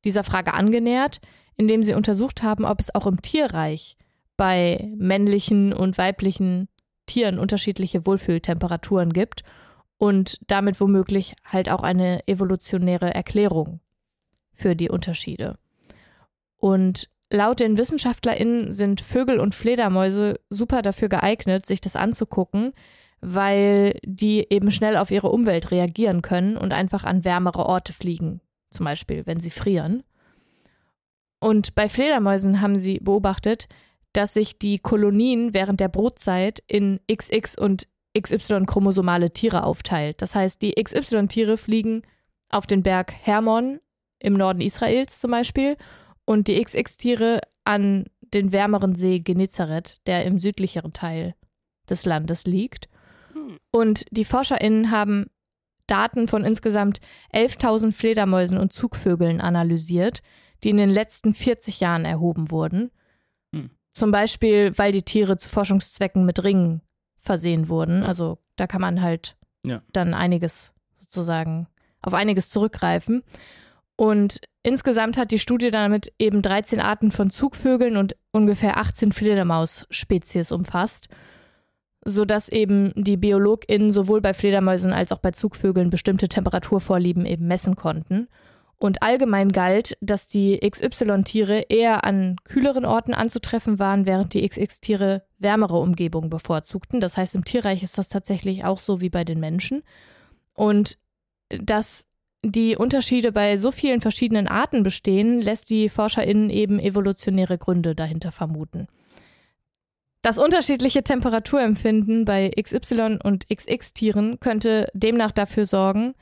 A: dieser Frage angenähert, indem sie untersucht haben, ob es auch im Tierreich bei männlichen und weiblichen Tieren unterschiedliche Wohlfühltemperaturen gibt und damit womöglich halt auch eine evolutionäre Erklärung für die Unterschiede. Und laut den WissenschaftlerInnen sind Vögel und Fledermäuse super dafür geeignet, sich das anzugucken, weil die eben schnell auf ihre Umwelt reagieren können und einfach an wärmere Orte fliegen, zum Beispiel wenn sie frieren. Und bei Fledermäusen haben sie beobachtet, dass sich die Kolonien während der Brutzeit in XX und XY-chromosomale Tiere aufteilt. Das heißt, die XY-Tiere fliegen auf den Berg Hermon im Norden Israels zum Beispiel und die XX-Tiere an den wärmeren See Genezareth, der im südlicheren Teil des Landes liegt. Hm. Und die ForscherInnen haben Daten von insgesamt 11.000 Fledermäusen und Zugvögeln analysiert, die in den letzten 40 Jahren erhoben wurden. Hm. Zum Beispiel, weil die Tiere zu Forschungszwecken mit Ringen versehen wurden. Also da kann man halt ja. dann einiges sozusagen auf einiges zurückgreifen. Und insgesamt hat die Studie damit eben 13 Arten von Zugvögeln und ungefähr 18 Fledermaus-Spezies umfasst, sodass eben die BiologInnen sowohl bei Fledermäusen als auch bei Zugvögeln bestimmte Temperaturvorlieben eben messen konnten. Und allgemein galt, dass die XY-Tiere eher an kühleren Orten anzutreffen waren, während die XX-Tiere wärmere Umgebungen bevorzugten. Das heißt, im Tierreich ist das tatsächlich auch so wie bei den Menschen. Und dass die Unterschiede bei so vielen verschiedenen Arten bestehen, lässt die ForscherInnen eben evolutionäre Gründe dahinter vermuten. Das unterschiedliche Temperaturempfinden bei XY- und XX-Tieren könnte demnach dafür sorgen,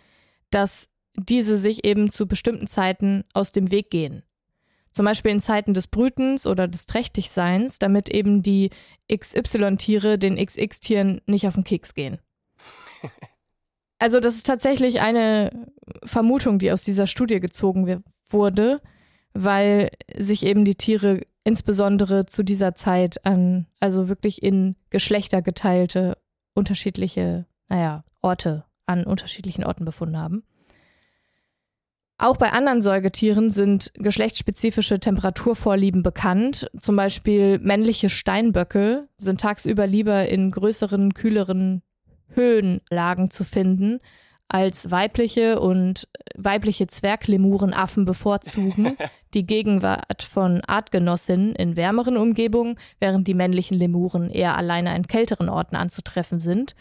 A: dass diese sich eben zu bestimmten Zeiten aus dem Weg gehen. Zum Beispiel in Zeiten des Brütens oder des Trächtigseins, damit eben die XY-Tiere den XX-Tieren nicht auf den Keks gehen. [laughs] Also das ist tatsächlich eine Vermutung, die aus dieser Studie gezogen wurde, weil sich eben die Tiere insbesondere zu dieser Zeit an, also wirklich in Geschlechter geteilte, unterschiedliche, naja, Orte, an unterschiedlichen Orten befunden haben. Auch bei anderen Säugetieren sind geschlechtsspezifische Temperaturvorlieben bekannt. Zum Beispiel männliche Steinböcke sind tagsüber lieber in größeren, kühleren Höhenlagen zu finden als weibliche und weibliche Zwerglemurenaffen bevorzugen [laughs] die Gegenwart von Artgenossinnen in wärmeren Umgebungen, während die männlichen Lemuren eher alleine an kälteren Orten anzutreffen sind.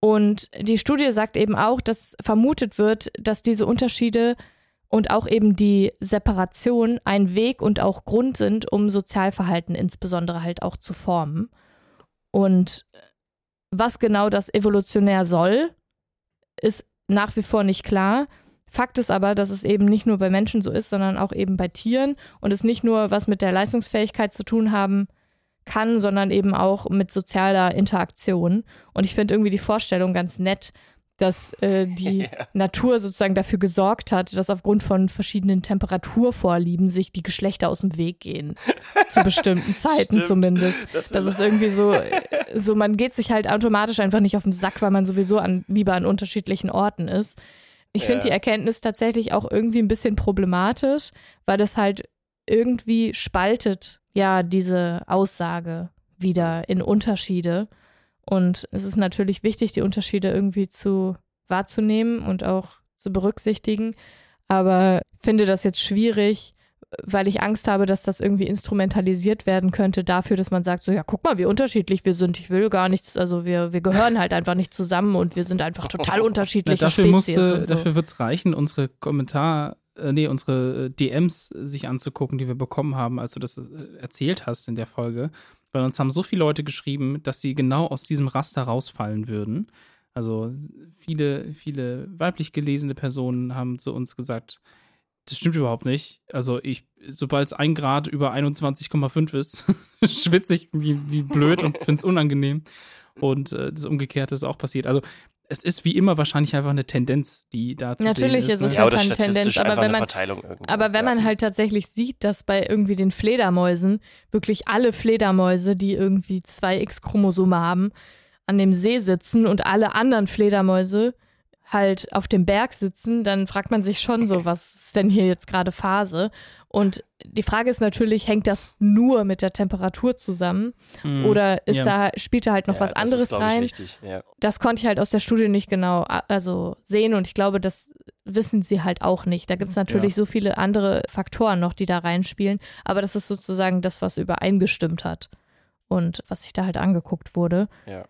A: Und die Studie sagt eben auch, dass vermutet wird, dass diese Unterschiede und auch eben die Separation ein Weg und auch Grund sind, um Sozialverhalten insbesondere halt auch zu formen. Und was genau das evolutionär soll, ist nach wie vor nicht klar. Fakt ist aber, dass es eben nicht nur bei Menschen so ist, sondern auch eben bei Tieren und es nicht nur was mit der Leistungsfähigkeit zu tun haben kann, sondern eben auch mit sozialer Interaktion. Und ich finde irgendwie die Vorstellung ganz nett, dass äh, die [laughs] ja. Natur sozusagen dafür gesorgt hat, dass aufgrund von verschiedenen Temperaturvorlieben sich die Geschlechter aus dem Weg gehen. [laughs] zu bestimmten Zeiten Stimmt. zumindest. Das, das ist irgendwie so, so, man geht sich halt automatisch einfach nicht auf den Sack, weil man sowieso an, lieber an unterschiedlichen Orten ist. Ich ja. finde die Erkenntnis tatsächlich auch irgendwie ein bisschen problematisch, weil das halt irgendwie spaltet ja diese Aussage wieder in Unterschiede. Und es ist natürlich wichtig, die Unterschiede irgendwie zu wahrzunehmen und auch zu berücksichtigen. Aber finde das jetzt schwierig, weil ich Angst habe, dass das irgendwie instrumentalisiert werden könnte dafür, dass man sagt, so ja, guck mal, wie unterschiedlich wir sind. Ich will gar nichts, also wir, wir gehören halt einfach nicht zusammen und wir sind einfach total [laughs] unterschiedliche
C: Na, dafür
A: Spezies.
C: musste,
A: und so.
C: dafür wird es reichen, unsere Kommentar, äh, nee, unsere äh, DMs sich anzugucken, die wir bekommen haben, als du das äh, erzählt hast in der Folge. Weil uns haben so viele Leute geschrieben, dass sie genau aus diesem Raster rausfallen würden. Also viele, viele weiblich gelesene Personen haben zu uns gesagt, das stimmt überhaupt nicht. Also ich, sobald es ein Grad über 21,5 ist, [laughs] schwitze ich wie, wie blöd und finde es unangenehm. Und äh, das Umgekehrte ist auch passiert. Also es ist wie immer wahrscheinlich einfach eine Tendenz, die da zu
A: Natürlich
C: sehen
A: ist
C: ist.
A: es
C: ne?
B: Ja, oder
A: halt eine Tendenz, aber wenn man-. Aber wenn
B: ja.
A: man halt tatsächlich sieht, dass bei irgendwie den Fledermäusen wirklich alle Fledermäuse, die irgendwie zwei X-Chromosome haben, an dem See sitzen und alle anderen Fledermäuse halt auf dem Berg sitzen, dann fragt man sich schon so, was ist denn hier jetzt gerade Phase? Und die Frage ist natürlich, hängt das nur mit der Temperatur zusammen
C: Mhm.
A: oder ist
C: Ja.
A: da, spielt da halt noch
B: ja,
A: was
B: das
A: anderes
B: ist, glaub ich,
A: rein?
B: Ja.
A: das konnte ich halt aus der Studie nicht genau also sehen und ich glaube, das wissen sie halt auch nicht. Da gibt es natürlich so viele andere Faktoren noch, die da reinspielen, aber das ist sozusagen das, was übereingestimmt hat und was sich da halt angeguckt wurde.
B: Ja.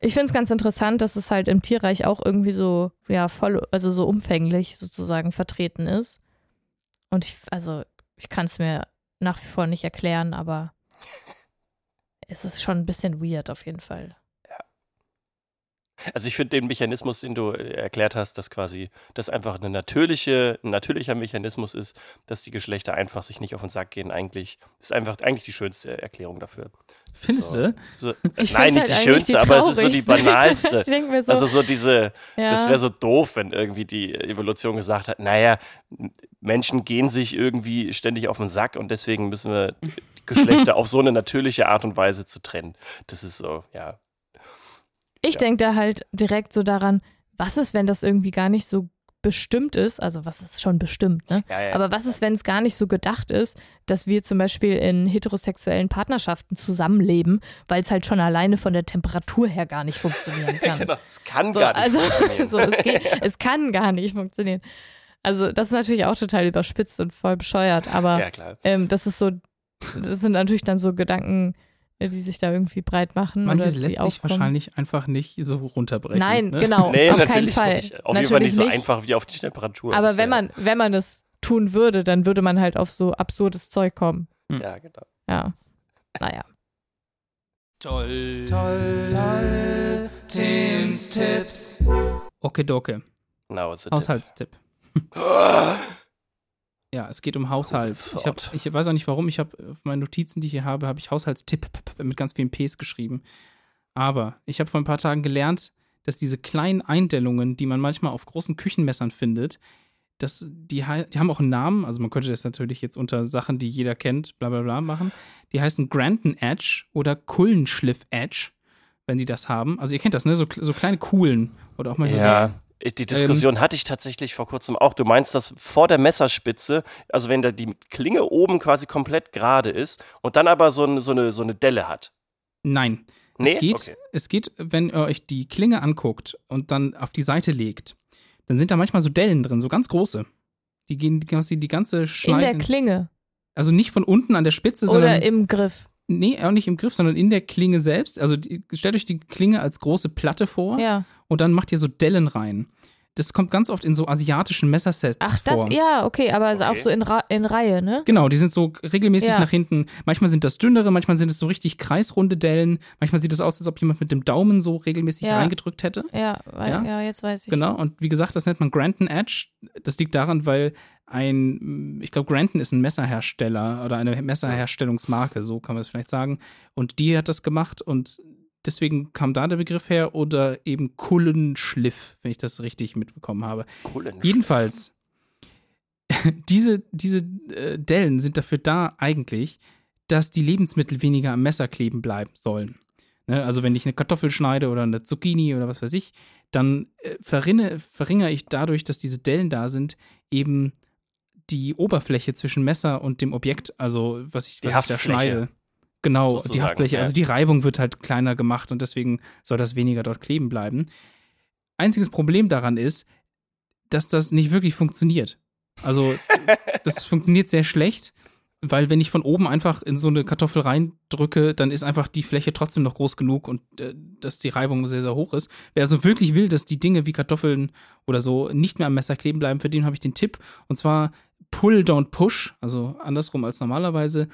A: Ich finde es ganz interessant, dass es halt im Tierreich auch irgendwie so, ja, voll, also so umfänglich sozusagen vertreten ist. Und ich, also, ich kann es mir nach wie vor nicht erklären, aber [laughs] es ist schon ein bisschen weird auf jeden Fall.
B: Also ich finde den Mechanismus, den du äh, erklärt hast, dass quasi das einfach eine natürliche, ein natürlicher Mechanismus ist, dass die Geschlechter einfach sich nicht auf den Sack gehen, eigentlich ist einfach eigentlich die schönste Erklärung dafür. Ist
C: Findest
B: so,
C: du?
B: So, nein, nicht die
A: halt eigentlich
B: schönste, aber es ist so die [laughs] banalste.
A: so,
B: Also so diese,
A: ja.
B: das wäre so doof, wenn irgendwie die Evolution gesagt hat, naja, Menschen gehen sich irgendwie ständig auf den Sack und deswegen müssen wir die [laughs] Geschlechter auf so eine natürliche Art und Weise zu trennen. Das ist so, ja.
A: Ich
B: Ja.
A: denke da halt direkt so daran, was ist, wenn das irgendwie gar nicht so bestimmt ist, also was ist schon bestimmt, ne?
B: ja, ja.
A: Aber was ist, wenn es gar nicht so gedacht ist, dass wir zum Beispiel in heterosexuellen Partnerschaften zusammenleben, weil es halt schon alleine von der Temperatur her gar nicht funktionieren [laughs] kann.
B: genau, es kann
A: So,
B: gar nicht
A: also,
B: funktionieren. [laughs]
A: so, es, geht, [laughs] es kann gar nicht funktionieren. Also das ist natürlich auch total überspitzt und voll bescheuert, aber
B: ja,
A: ähm, das ist so, das sind natürlich dann so Gedanken, die sich da irgendwie breit machen.
C: Manches lässt sich wahrscheinlich einfach nicht so runterbrechen.
A: Nein,
C: ne?
A: genau, [laughs]
B: Nee,
A: auf
B: natürlich
A: keinen Fall.
B: nicht. Auf jeden Fall nicht
A: Natürlich
B: so einfach wie auf die Temperatur.
A: Aber wenn man, wenn man es tun würde, dann würde man halt auf so absurdes Zeug kommen.
B: Ja, genau.
A: Ja. Naja.
C: Toll, toll, toll. Tims Tipps. Okay, doke.
B: Genau, ist
C: Haushaltstipp. [laughs] Ja, es geht um Haushalt. Ich, hab, ich weiß auch nicht warum. Ich habe auf meinen Notizen, die ich hier habe, habe ich Haushaltstipp mit ganz vielen Ps geschrieben. Aber ich habe vor ein paar Tagen gelernt, dass diese kleinen Eindellungen, die man manchmal auf großen Küchenmessern findet, dass die, die haben auch einen Namen. Also man könnte das natürlich jetzt unter Sachen, die jeder kennt, bla bla bla machen. Die heißen Granton Edge oder Kullenschliff Edge, wenn die das haben. Also ihr kennt das, ne? So, so kleine Kuhlen oder auch so
B: Ja, ich- die Diskussion hatte ich tatsächlich vor kurzem auch. Du meinst, dass vor der Messerspitze, also wenn da die Klinge oben quasi komplett gerade ist und dann aber so, eine- so, eine, so eine Delle hat.
C: Nein.
B: Nee?
C: Es geht,
B: Okay.
C: es geht, wenn ihr euch die Klinge anguckt und dann auf die Seite legt, dann sind da manchmal so Dellen drin, so ganz große. Die gehen die, quasi die ganze
A: In der
C: Schneide.
A: Klinge
C: Also nicht von unten an der Spitze,
A: oder
C: sondern.
A: im Griff.
C: Nee, auch nicht im Griff, sondern in der Klinge selbst. Also die, stellt euch die Klinge als große Platte vor
A: Ja.
C: und dann macht ihr so Dellen rein. Das kommt ganz oft in so asiatischen Messersets
A: Ach, das,
C: vor.
A: ja, okay, aber
B: Okay.
A: auch so in, Ra in Reihe, ne?
C: Genau, die sind so regelmäßig
A: Ja.
C: nach hinten. Manchmal sind das dünnere, manchmal sind es so richtig kreisrunde Dellen. Manchmal sieht es aus, als ob jemand mit dem Daumen so regelmäßig
A: Ja.
C: reingedrückt hätte.
A: Ja, weil,
C: Ja?
A: ja? jetzt weiß ich.
C: Genau, und wie gesagt, das nennt man Granton Edge. Das liegt daran, weil ein, ich glaube, Granton ist ein Messerhersteller oder eine Messerherstellungsmarke, so kann man es vielleicht sagen. Und die hat das gemacht und deswegen kam da der Begriff her oder eben Kullenschliff, wenn ich das richtig mitbekommen habe.
B: Cool.
C: Jedenfalls, [laughs] diese, diese äh, Dellen sind dafür da eigentlich, dass die Lebensmittel weniger am Messer kleben bleiben sollen. Ne? Also wenn ich eine Kartoffel schneide oder eine Zucchini oder was weiß ich, dann äh, verrinne, verringere ich dadurch, dass diese Dellen da sind, eben die Oberfläche zwischen Messer und dem Objekt, also was ich, was ich da schneide. Genau, die Haftfläche.
B: ja.
C: Also die Reibung wird halt kleiner gemacht und deswegen soll das weniger dort kleben bleiben. Einziges Problem daran ist, dass das nicht wirklich funktioniert. Also [laughs] das funktioniert sehr schlecht, weil wenn ich von oben einfach in so eine Kartoffel reindrücke, dann ist einfach die Fläche trotzdem noch groß genug und äh, dass die Reibung sehr, sehr hoch ist. Wer also wirklich will, dass die Dinge wie Kartoffeln oder so nicht mehr am Messer kleben bleiben, für den habe ich den Tipp. Und zwar Pull, don't push, also andersrum als normalerweise.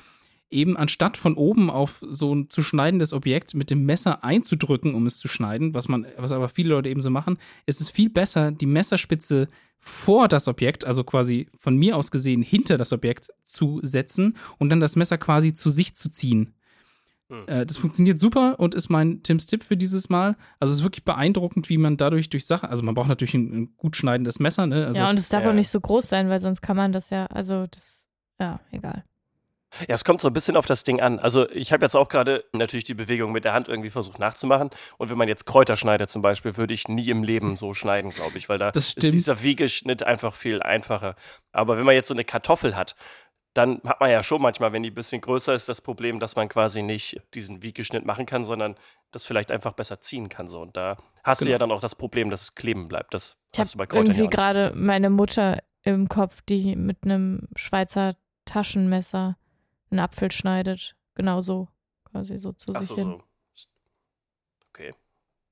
C: Eben anstatt von oben auf so ein zu schneidendes Objekt mit dem Messer einzudrücken, um es zu schneiden, was man, was aber viele Leute eben so machen, ist es viel besser, die Messerspitze vor das Objekt, also quasi von mir aus gesehen hinter das Objekt zu setzen und dann das Messer quasi zu sich zu ziehen.
B: Hm.
C: Äh, das funktioniert super und ist mein Tims Tipp für dieses Mal. Also es ist wirklich beeindruckend, wie man dadurch durch Sachen, also man braucht natürlich ein, ein gut schneidendes Messer, ne? Also,
A: ja, und es darf
B: ja.
A: auch nicht so groß sein, weil sonst kann man das ja, also das, ja, egal.
B: Ja, es kommt so ein bisschen auf das Ding an. Also ich habe jetzt auch gerade natürlich die Bewegung mit der Hand irgendwie versucht nachzumachen. Und wenn man jetzt Kräuter schneidet zum Beispiel, würde ich nie im Leben so schneiden, glaube ich, weil da
C: Das
B: ist
C: stimmt.
B: dieser Wiegeschnitt einfach viel einfacher. Aber wenn man jetzt so eine Kartoffel hat, dann hat man ja schon manchmal, wenn die ein bisschen größer ist, das Problem, dass man quasi nicht diesen Wiegeschnitt machen kann, sondern das vielleicht einfach besser ziehen kann. So. Und da hast du
C: Genau.
B: ja dann auch das Problem, dass es kleben bleibt. Das
A: Ich
B: hast du bei Kräutern
A: irgendwie
B: ja auch nicht.
A: gerade meine Mutter im Kopf, die mit einem Schweizer Taschenmesser einen Apfel schneidet. Genau so, quasi so zu
B: Ach
A: sich
B: so,
A: hin.
B: so. Okay.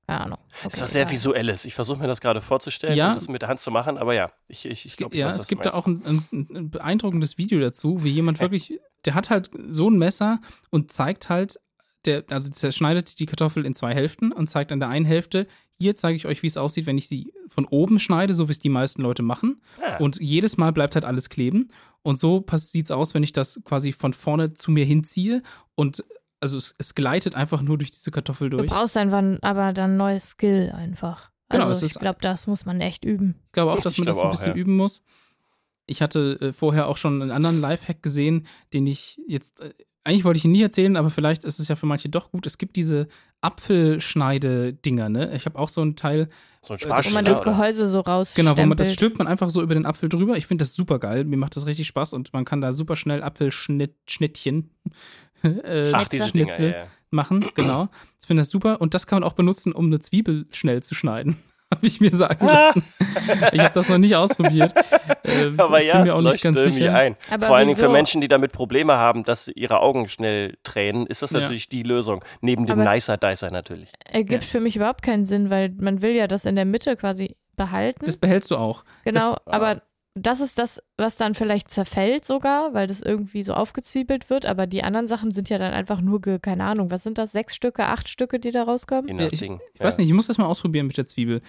A: Keine Ahnung.
B: Es ist
A: Okay,
B: was sehr
A: egal.
B: Visuelles. Ich versuche mir das gerade vorzustellen
C: Ja.
B: und das mit der Hand zu machen, aber ja, ich, ich, ich
C: Es
B: glaube,
C: gibt, ja,
B: weiß,
C: es
B: du
C: gibt da auch ein, ein, ein beeindruckendes Video dazu, wie jemand wirklich, der hat halt so ein Messer und zeigt halt, der, also zerschneidet die Kartoffel in zwei Hälften und zeigt an der einen Hälfte, hier zeige ich euch, wie es aussieht, wenn ich sie von oben schneide, so wie es die meisten Leute machen.
B: Ah,
C: Und jedes Mal bleibt halt alles kleben. Und so sieht es aus, wenn ich das quasi von vorne zu mir hinziehe. Und also es, es gleitet einfach nur durch diese Kartoffel
A: Du
C: durch.
A: brauchst einfach aber dann neues Skill einfach.
C: Genau,
A: Also
C: es
A: ich glaube, das muss man echt üben.
C: Ich glaube auch, dass
B: Ich
C: man das ein
B: auch,
C: bisschen
B: ja.
C: üben muss. Ich hatte äh, vorher auch schon einen anderen Lifehack gesehen, den ich jetzt, äh, eigentlich wollte ich ihn nie erzählen, aber vielleicht ist es ja für manche doch gut. Es gibt diese Apfelschneide-Dinger, ne? Ich habe auch so ein Teil,
B: so ein
C: das
A: Wo man das? Gehäuse so raus
C: genau, wo man das stülpt man einfach so über den Apfel drüber. Ich finde das super geil. Mir macht das richtig Spaß und man kann da super schnell Apfelschnittchen [laughs] äh,
B: Ach, diese Dinger,
C: Schnitzel
B: ja, ja.
C: machen, genau. Ich finde das super und das kann man auch benutzen, um eine Zwiebel schnell zu schneiden. [laughs] Habe ich mir sagen lassen. ich habe das noch nicht ausprobiert. Äh,
B: Aber ja,
C: bin mir
B: es
C: auch nicht
B: leuchtet
C: ganz
B: irgendwie
C: sicher.
B: ein.
A: Aber
B: Vor allen Dingen für? Menschen, die damit Probleme haben, dass ihre Augen schnell tränen, ist das
C: Ja.
B: natürlich die Lösung. Neben dem
A: Aber
B: Nicer Dicer natürlich.
A: Ergibt für mich überhaupt keinen Sinn, weil man will ja das in der Mitte quasi behalten.
C: Das behältst du auch.
A: genau,
B: das-
A: aber das ist das, was dann vielleicht zerfällt sogar, weil das irgendwie so aufgezwiebelt wird, aber die anderen Sachen sind ja dann einfach nur, ge, keine Ahnung, was sind das, sechs Stücke, acht Stücke, die da rauskommen?
B: Je nach
C: ich ich weiß nicht, ich muss das mal ausprobieren mit der Zwiebel.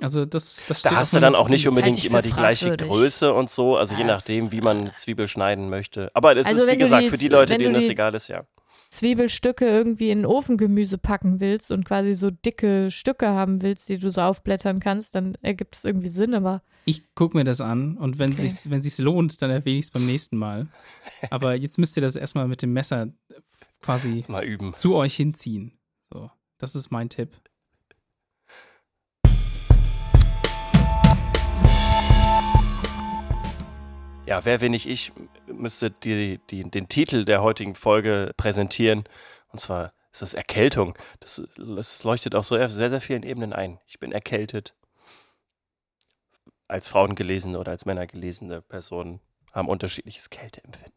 C: Also das, das
B: Da hast du dann auch nicht unbedingt
A: halte ich
B: immer die gleiche. Größe und so, also je
A: Das-
B: nachdem, wie man eine Zwiebel schneiden möchte. Aber es
A: Also
B: ist, wie gesagt,
A: die
B: für die Leute, denen das egal ist, ja.
A: Zwiebelstücke irgendwie in Ofengemüse packen willst und quasi so dicke Stücke haben willst, die du so aufblättern kannst, dann ergibt es irgendwie Sinn, aber
C: Ich gucke mir das an und wenn
A: Okay.
C: sich's, wenn sich's lohnt, dann erwähne ich es beim nächsten Mal. [laughs] Aber jetzt müsst ihr das erstmal mit dem Messer quasi
B: Mal üben.
C: zu euch hinziehen. So, das ist mein Tipp.
B: Ja, wer, wenn nicht ich, müsste die, die, den Titel der heutigen Folge präsentieren. Und zwar ist das Erkältung. Das, das leuchtet auf so sehr, sehr vielen Ebenen ein. Ich bin erkältet. Als Frauen gelesene oder als Männer gelesene Personen haben unterschiedliches Kälteempfinden.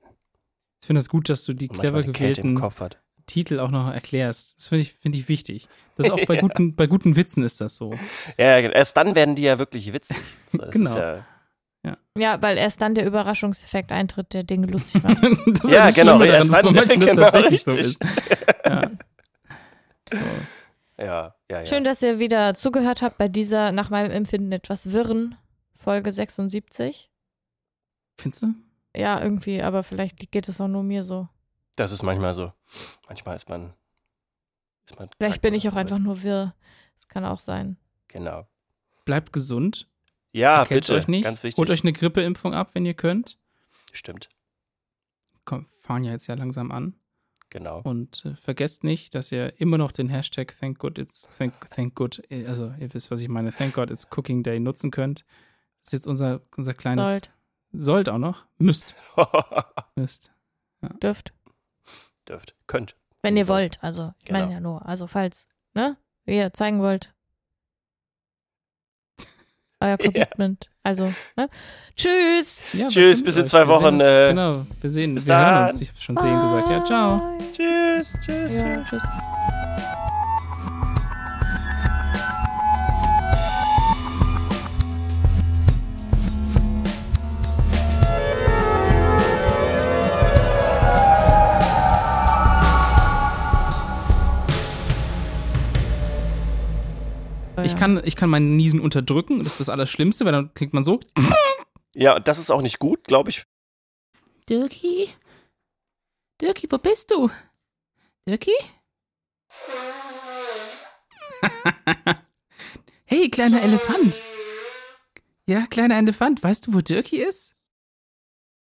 C: Ich finde es gut, dass du die clever gewählten
B: Kopf hat.
C: Titel auch noch erklärst. Das finde ich, finde ich wichtig. Das ist auch [laughs] bei,
B: Ja.
C: guten, bei guten Witzen ist das so.
B: Ja, erst dann werden die ja wirklich witzig. [laughs] Das
C: Genau.
B: Ist ja,
A: ja, weil erst dann der Überraschungseffekt eintritt, der Dinge lustig macht. [laughs]
C: das
B: Ja,
C: das
B: genau,
C: daran, dass
B: dann-
C: bei manchen das
B: genau,
C: tatsächlich so
B: richtig.
C: ist. [laughs] Ja. So.
B: ja, ja, ja.
A: Schön, dass ihr wieder zugehört habt bei dieser, nach meinem Empfinden, etwas wirren Folge 76.
C: Findest du?
A: Ja, irgendwie, aber vielleicht geht es auch nur mir so.
B: Das ist manchmal so. Manchmal ist man. Ist man
A: Vielleicht bin ich auch
B: so.
A: einfach nur wirr. Das kann auch sein.
B: Genau.
C: Bleibt gesund.
B: Ja,
C: Erkältet
B: bitte.
C: euch nicht.
B: Ganz wichtig.
C: Holt euch eine Grippeimpfung ab, wenn ihr könnt.
B: Stimmt.
C: Komm, fahren ja jetzt ja langsam an.
B: Genau.
C: Und äh, vergesst nicht, dass ihr immer noch den Hashtag Thank God It's Thank, thank God, äh, also ihr wisst, was ich meine, Thank God It's Cooking Day nutzen könnt. Das ist jetzt unser, unser kleines
A: Sollt.
C: Sollt auch noch. Müsst. [laughs] Müsst.
A: Dürft.
B: Dürft. Könnt.
A: Wenn ihr wollt. Also, ich
B: Genau.
A: meine ja nur. Also, falls, ne? Ihr zeigen wollt. Euer [laughs] Commitment. Also, ne? Tschüss.
C: Ja,
B: Tschüss, bis in
C: euch.
B: zwei
C: Wir
B: Wochen,
C: Sehen,
B: äh,
C: genau, wir sehen,
B: bis
C: wir hören
B: dann.
C: uns. Ich habe schon sehen gesagt. Ja, ciao.
A: Bye.
B: Tschüss, tschüss.
A: Ja, tschüss.
C: Kann, ich kann meinen Niesen unterdrücken. Das ist das Allerschlimmste, weil dann klingt man so.
B: Ja, das ist auch nicht gut, glaube ich.
C: Dirki? Dirki, wo bist du? Dirki? [laughs] hey, kleiner Elefant. Ja, kleiner Elefant, weißt du, wo Dirki ist?